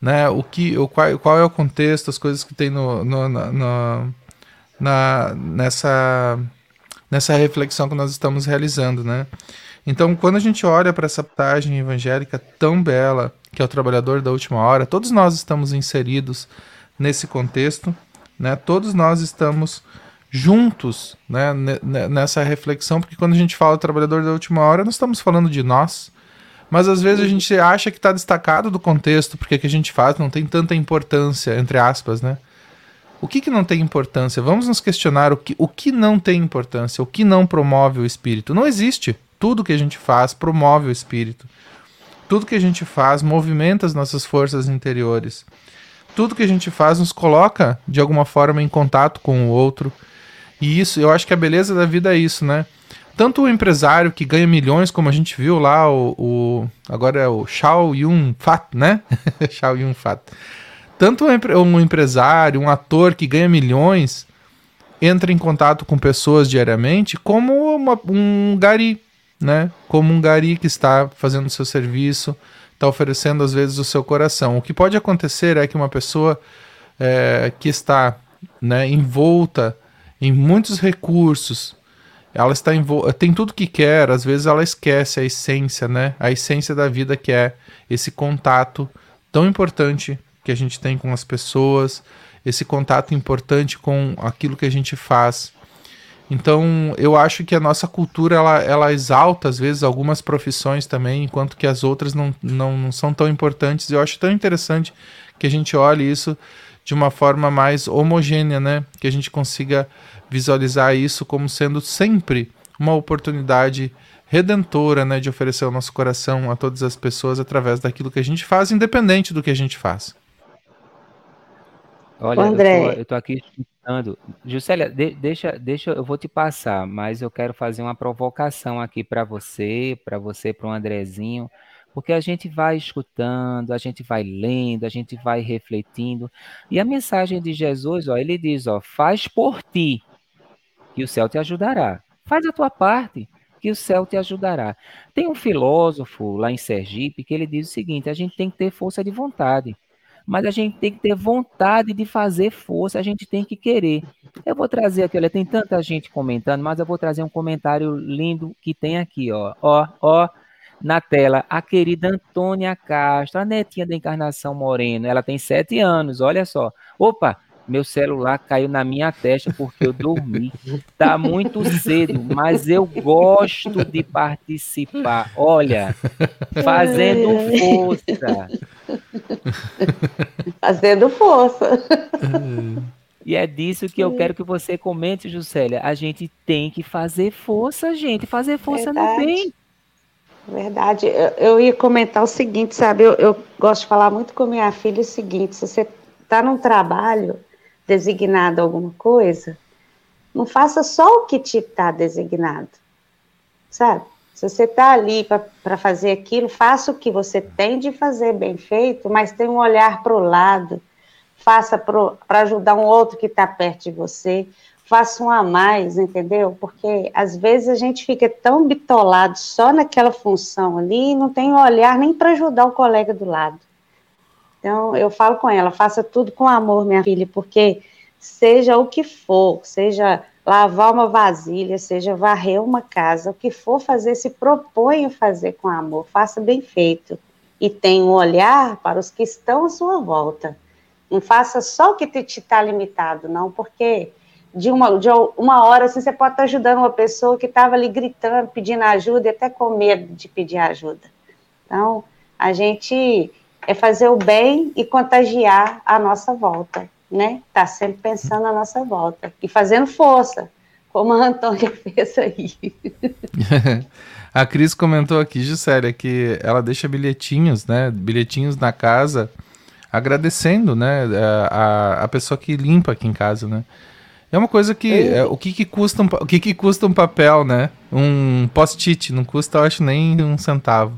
né? O que, o, qual, qual é o contexto, as coisas que tem no, no, no na, nessa, nessa reflexão que nós estamos realizando, né? Então, quando a gente olha para essa página evangélica tão bela, que é o trabalhador da última hora, todos nós estamos inseridos nesse contexto, né? Todos nós estamos juntos, né? Nessa reflexão, porque quando a gente fala trabalhador da última hora, nós estamos falando de nós, mas às vezes a gente acha que está destacado do contexto, porque o que a gente faz não tem tanta importância, entre aspas, né? O que, que não tem importância? Vamos nos questionar o que, o que não tem importância, o que não promove o espírito. Não existe. Tudo que a gente faz promove o espírito. Tudo que a gente faz movimenta as nossas forças interiores. Tudo que a gente faz nos coloca, de alguma forma, em contato com o outro. E isso, eu acho que a beleza da vida é isso, né? Tanto o empresário que ganha milhões, como a gente viu lá, o, o agora é o Shao Yun Fat, né? Shao Yun Fat tanto um empresário, um ator que ganha milhões, entra em contato com pessoas diariamente, como uma, um gari, né? Como um gari que está fazendo seu serviço, está oferecendo às vezes o seu coração. O que pode acontecer é que uma pessoa é, que está né, envolta em muitos recursos, ela está envolta, tem tudo que quer, às vezes ela esquece a essência, né? A essência da vida que é esse contato tão importante que a gente tem com as pessoas, esse contato importante com aquilo que a gente faz. Então, eu acho que a nossa cultura ela, ela exalta às vezes algumas profissões também, enquanto que as outras não, não, não são tão importantes. Eu acho tão interessante que a gente olhe isso de uma forma mais homogênea, né? Que a gente consiga visualizar isso como sendo sempre uma oportunidade redentora, né, de oferecer o nosso coração a todas as pessoas através daquilo que a gente faz, independente do que a gente faz.
Olha, André. Eu, tô aqui escutando. Juscelia, de, deixa, deixa, eu vou te passar, mas eu quero fazer uma provocação aqui para você, para você, para o Andrezinho, porque a gente vai escutando, a gente vai lendo, a gente vai refletindo, e a mensagem de Jesus, ó, ele diz, ó, faz por ti, que o céu te ajudará. Faz a tua parte, que o céu te ajudará. Tem um filósofo lá em Sergipe que ele diz o seguinte: a gente tem que ter força de vontade mas a gente tem que ter vontade de fazer força, a gente tem que querer. Eu vou trazer aqui, olha, tem tanta gente comentando, mas eu vou trazer um comentário lindo que tem aqui, ó, ó, ó, na tela, a querida Antônia Castro, a netinha da Encarnação Moreno, ela tem sete anos, olha só. Opa, meu celular caiu na minha testa porque eu dormi. Tá muito cedo, mas eu gosto de participar. Olha, fazendo força.
Fazendo força.
E é disso que eu quero que você comente, Juscelia. A gente tem que fazer força, gente. Fazer força Verdade. no bem.
Verdade. Eu, eu, ia comentar o seguinte, sabe? Eu, eu gosto de falar muito com minha filha o seguinte: se você está num trabalho designado alguma coisa, não faça só o que te está designado, sabe? Se você está ali para fazer aquilo, faça o que você tem de fazer bem feito, mas tenha um olhar para o lado, faça para ajudar um outro que está perto de você, faça um a mais, entendeu? Porque às vezes a gente fica tão bitolado só naquela função ali e não tem um olhar nem para ajudar o colega do lado. Então eu falo com ela, faça tudo com amor, minha filha, porque seja o que for, seja lavar uma vasilha, seja varrer uma casa, o que for fazer, se proponha fazer com amor, faça bem feito. E tenha um olhar para os que estão à sua volta. Não faça só o que te está limitado, não, porque de uma, de uma hora assim, você pode estar ajudando uma pessoa que estava ali gritando, pedindo ajuda e até com medo de pedir ajuda. Então, a gente é fazer o bem e contagiar a nossa volta né? Tá sempre pensando na nossa volta e fazendo força, como a Antônia fez aí.
a Cris comentou aqui, Gisélia, que ela deixa bilhetinhos, né? Bilhetinhos na casa, agradecendo, né? A, a pessoa que limpa aqui em casa, né? É uma coisa que. É, o que, que custa um, o que, que custa um papel, né? Um post-it, não custa, eu acho, nem um centavo.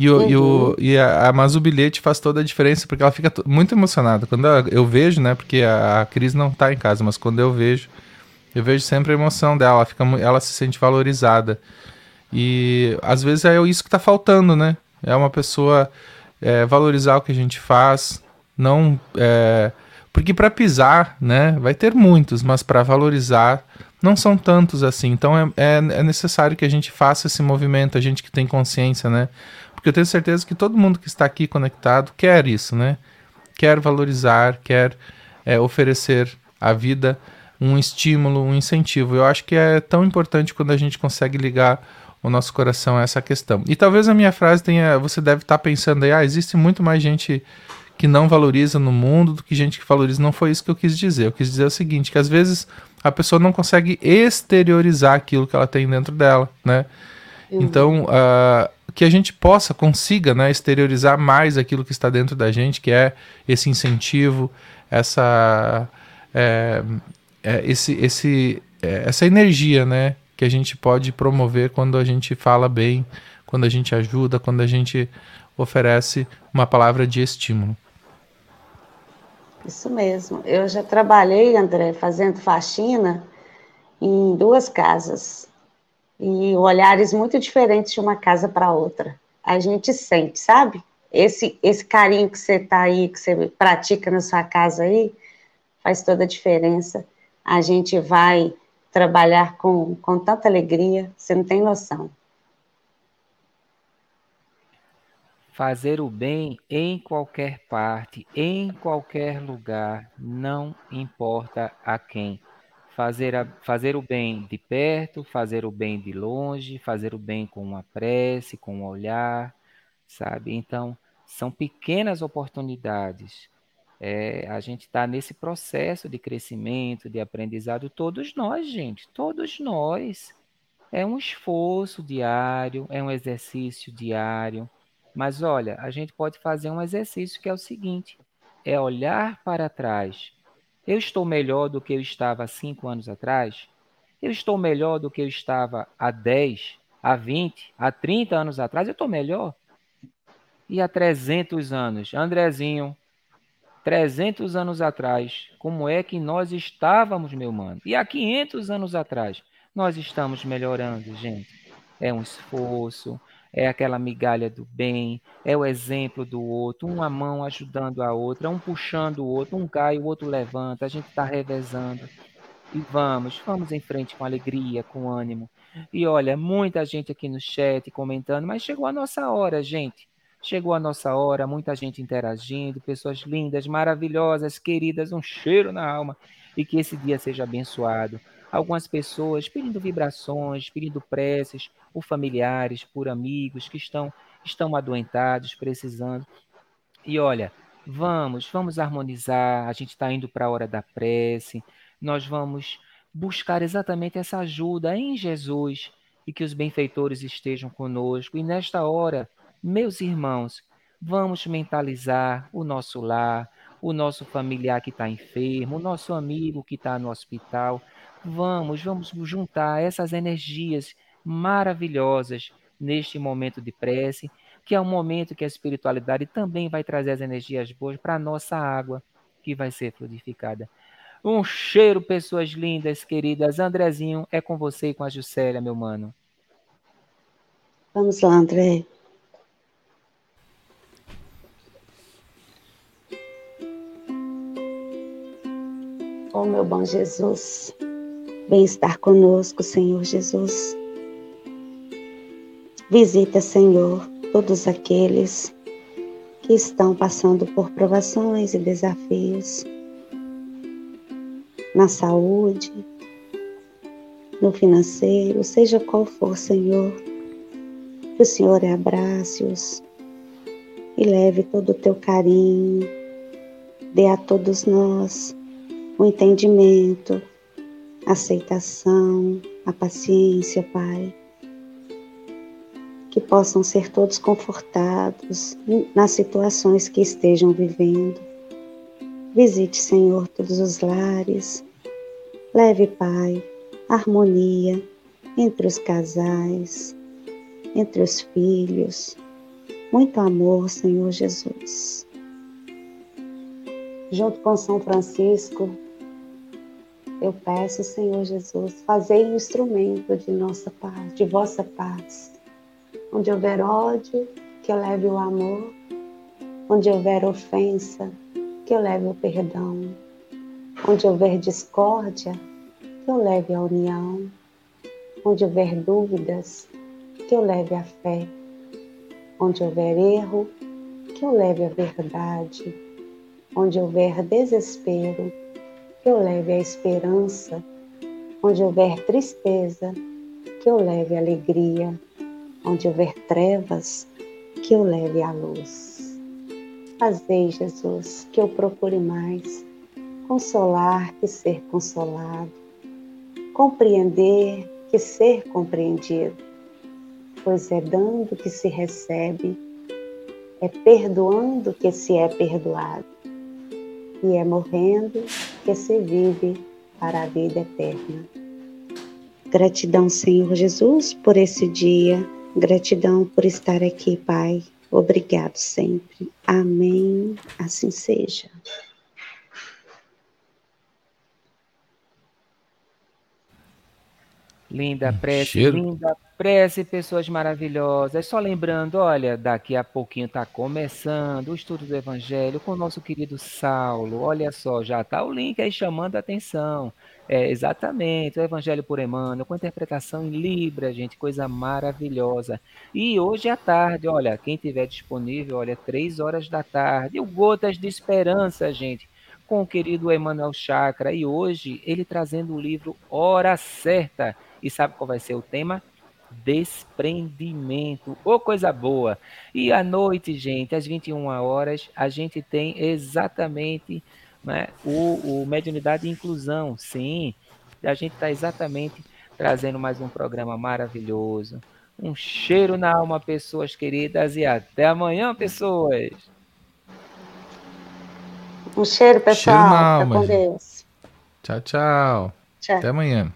E, o, uhum. e, o, e a, mas o bilhete faz toda a diferença, porque ela fica muito emocionada. Quando ela, eu vejo, né? Porque a, a Cris não tá em casa, mas quando eu vejo, Eu vejo sempre a emoção dela, ela, fica, ela se sente valorizada. E às vezes é isso que está faltando, né? É uma pessoa é, valorizar o que a gente faz, não. É, porque para pisar, né, vai ter muitos, mas para valorizar não são tantos assim. Então é, é, é, necessário que a gente faça esse movimento, a gente que tem consciência, né? Porque eu tenho certeza que todo mundo que está aqui conectado quer isso, né? Quer valorizar, quer é, oferecer à vida um estímulo, um incentivo. Eu acho que é tão importante quando a gente consegue ligar o nosso coração a essa questão. E talvez a minha frase tenha, você deve estar pensando aí, ah, existe muito mais gente que não valoriza no mundo do que gente que valoriza. Não foi isso que eu quis dizer. Eu quis dizer o seguinte, que às vezes a pessoa não consegue exteriorizar aquilo que ela tem dentro dela, né? Uhum. Então, uh, que a gente possa, consiga, né, exteriorizar mais aquilo que está dentro da gente, que é esse incentivo, essa, é, é, esse, esse, é, essa energia, né, que a gente pode promover quando a gente fala bem, quando a gente ajuda, quando a gente oferece uma palavra de estímulo.
Isso mesmo. Eu já trabalhei, André, fazendo faxina em duas casas e olhares muito diferentes de uma casa para outra. A gente sente, sabe? Esse esse carinho que você tá aí, que você pratica na sua casa aí, faz toda a diferença. A gente vai trabalhar com, com tanta alegria, você não tem noção.
Fazer o bem em qualquer parte, em qualquer lugar, não importa a quem. Fazer, a, fazer o bem de perto, fazer o bem de longe, fazer o bem com uma prece, com um olhar, sabe? Então, são pequenas oportunidades. É, a gente está nesse processo de crescimento, de aprendizado, todos nós, gente, todos nós. É um esforço diário, é um exercício diário mas olha, a gente pode fazer um exercício que é o seguinte: é olhar para trás. Eu estou melhor do que eu estava há cinco anos atrás? Eu estou melhor do que eu estava há 10, há 20, há 30 anos atrás? Eu estou melhor? E há 300 anos? Andrezinho, 300 anos atrás, como é que nós estávamos, meu mano? E há 500 anos atrás, nós estamos melhorando, gente. É um esforço, é aquela migalha do bem, é o exemplo do outro, uma mão ajudando a outra, um puxando o outro, um cai, o outro levanta, a gente está revezando. E vamos, vamos em frente com alegria, com ânimo. E olha, muita gente aqui no chat comentando, mas chegou a nossa hora, gente. Chegou a nossa hora, muita gente interagindo, pessoas lindas, maravilhosas, queridas, um cheiro na alma. E que esse dia seja abençoado algumas pessoas pedindo vibrações, pedindo preces por familiares, por amigos que estão, estão adoentados, precisando. E olha, vamos, vamos harmonizar. A gente está indo para a hora da prece. Nós vamos buscar exatamente essa ajuda em Jesus e que os benfeitores estejam conosco. E nesta hora, meus irmãos, vamos mentalizar o nosso lar, o nosso familiar que está enfermo, o nosso amigo que está no hospital. Vamos, vamos juntar essas energias maravilhosas neste momento de prece, que é um momento que a espiritualidade também vai trazer as energias boas para a nossa água, que vai ser fluidificada. Um cheiro, pessoas lindas, queridas. Andrezinho, é com você e com a Juscelia, meu mano.
Vamos lá, André. Oh, meu bom Jesus. Vem estar conosco, Senhor Jesus. Visita, Senhor, todos aqueles que estão passando por provações e desafios na saúde, no financeiro, seja qual for, Senhor. Que o Senhor abrace-os e leve todo o teu carinho, dê a todos nós o entendimento, aceitação, a paciência, Pai. Que possam ser todos confortados nas situações que estejam vivendo. Visite, Senhor, todos os lares. Leve, Pai, harmonia entre os casais, entre os filhos. Muito amor, Senhor Jesus. Junto com São Francisco, Eu peço, Senhor Jesus, fazei um instrumento de nossa paz, de vossa paz. Onde houver ódio, que eu leve o amor. Onde houver ofensa, que eu leve o perdão. Onde houver discórdia, que eu leve a união. Onde houver dúvidas, que eu leve a fé. Onde houver erro, que eu leve a verdade. Onde houver desespero, que eu leve a esperança. Onde houver tristeza, que eu leve alegria. Onde houver trevas, que eu leve a luz. Fazei, Jesus, que eu procure mais consolar que ser consolado, compreender que ser compreendido, pois é dando que se recebe, é perdoando que se é perdoado, e é morrendo que se vive para a vida eterna. Gratidão, Senhor Jesus, por esse dia, gratidão por estar aqui, Pai. Obrigado sempre. Amém. Assim seja.
Linda prece, Cheiro. linda prece, pessoas maravilhosas. Só lembrando, olha, daqui a pouquinho está começando o estudo do Evangelho com o nosso querido Saulo. Olha só, já está o link aí chamando a atenção. É, exatamente, o Evangelho por Emmanuel, com interpretação em Libra, gente, coisa maravilhosa. E hoje à tarde, olha, quem tiver disponível, olha, três horas da tarde, o Gotas de Esperança, gente, com o querido Emmanuel Chakra. E hoje ele trazendo o livro Hora Certa e sabe qual vai ser o tema? Desprendimento. Ô, oh, coisa boa! E à noite, gente, às 21 horas, a gente tem exatamente né, o, o Mediunidade e Inclusão. Sim, a gente está exatamente trazendo mais um programa maravilhoso. Um cheiro na alma, pessoas queridas, e até amanhã, pessoas.
Um cheiro, pessoal. Cheiro na alma, com Deus.
Tchau, tchau. Tchau. Até amanhã.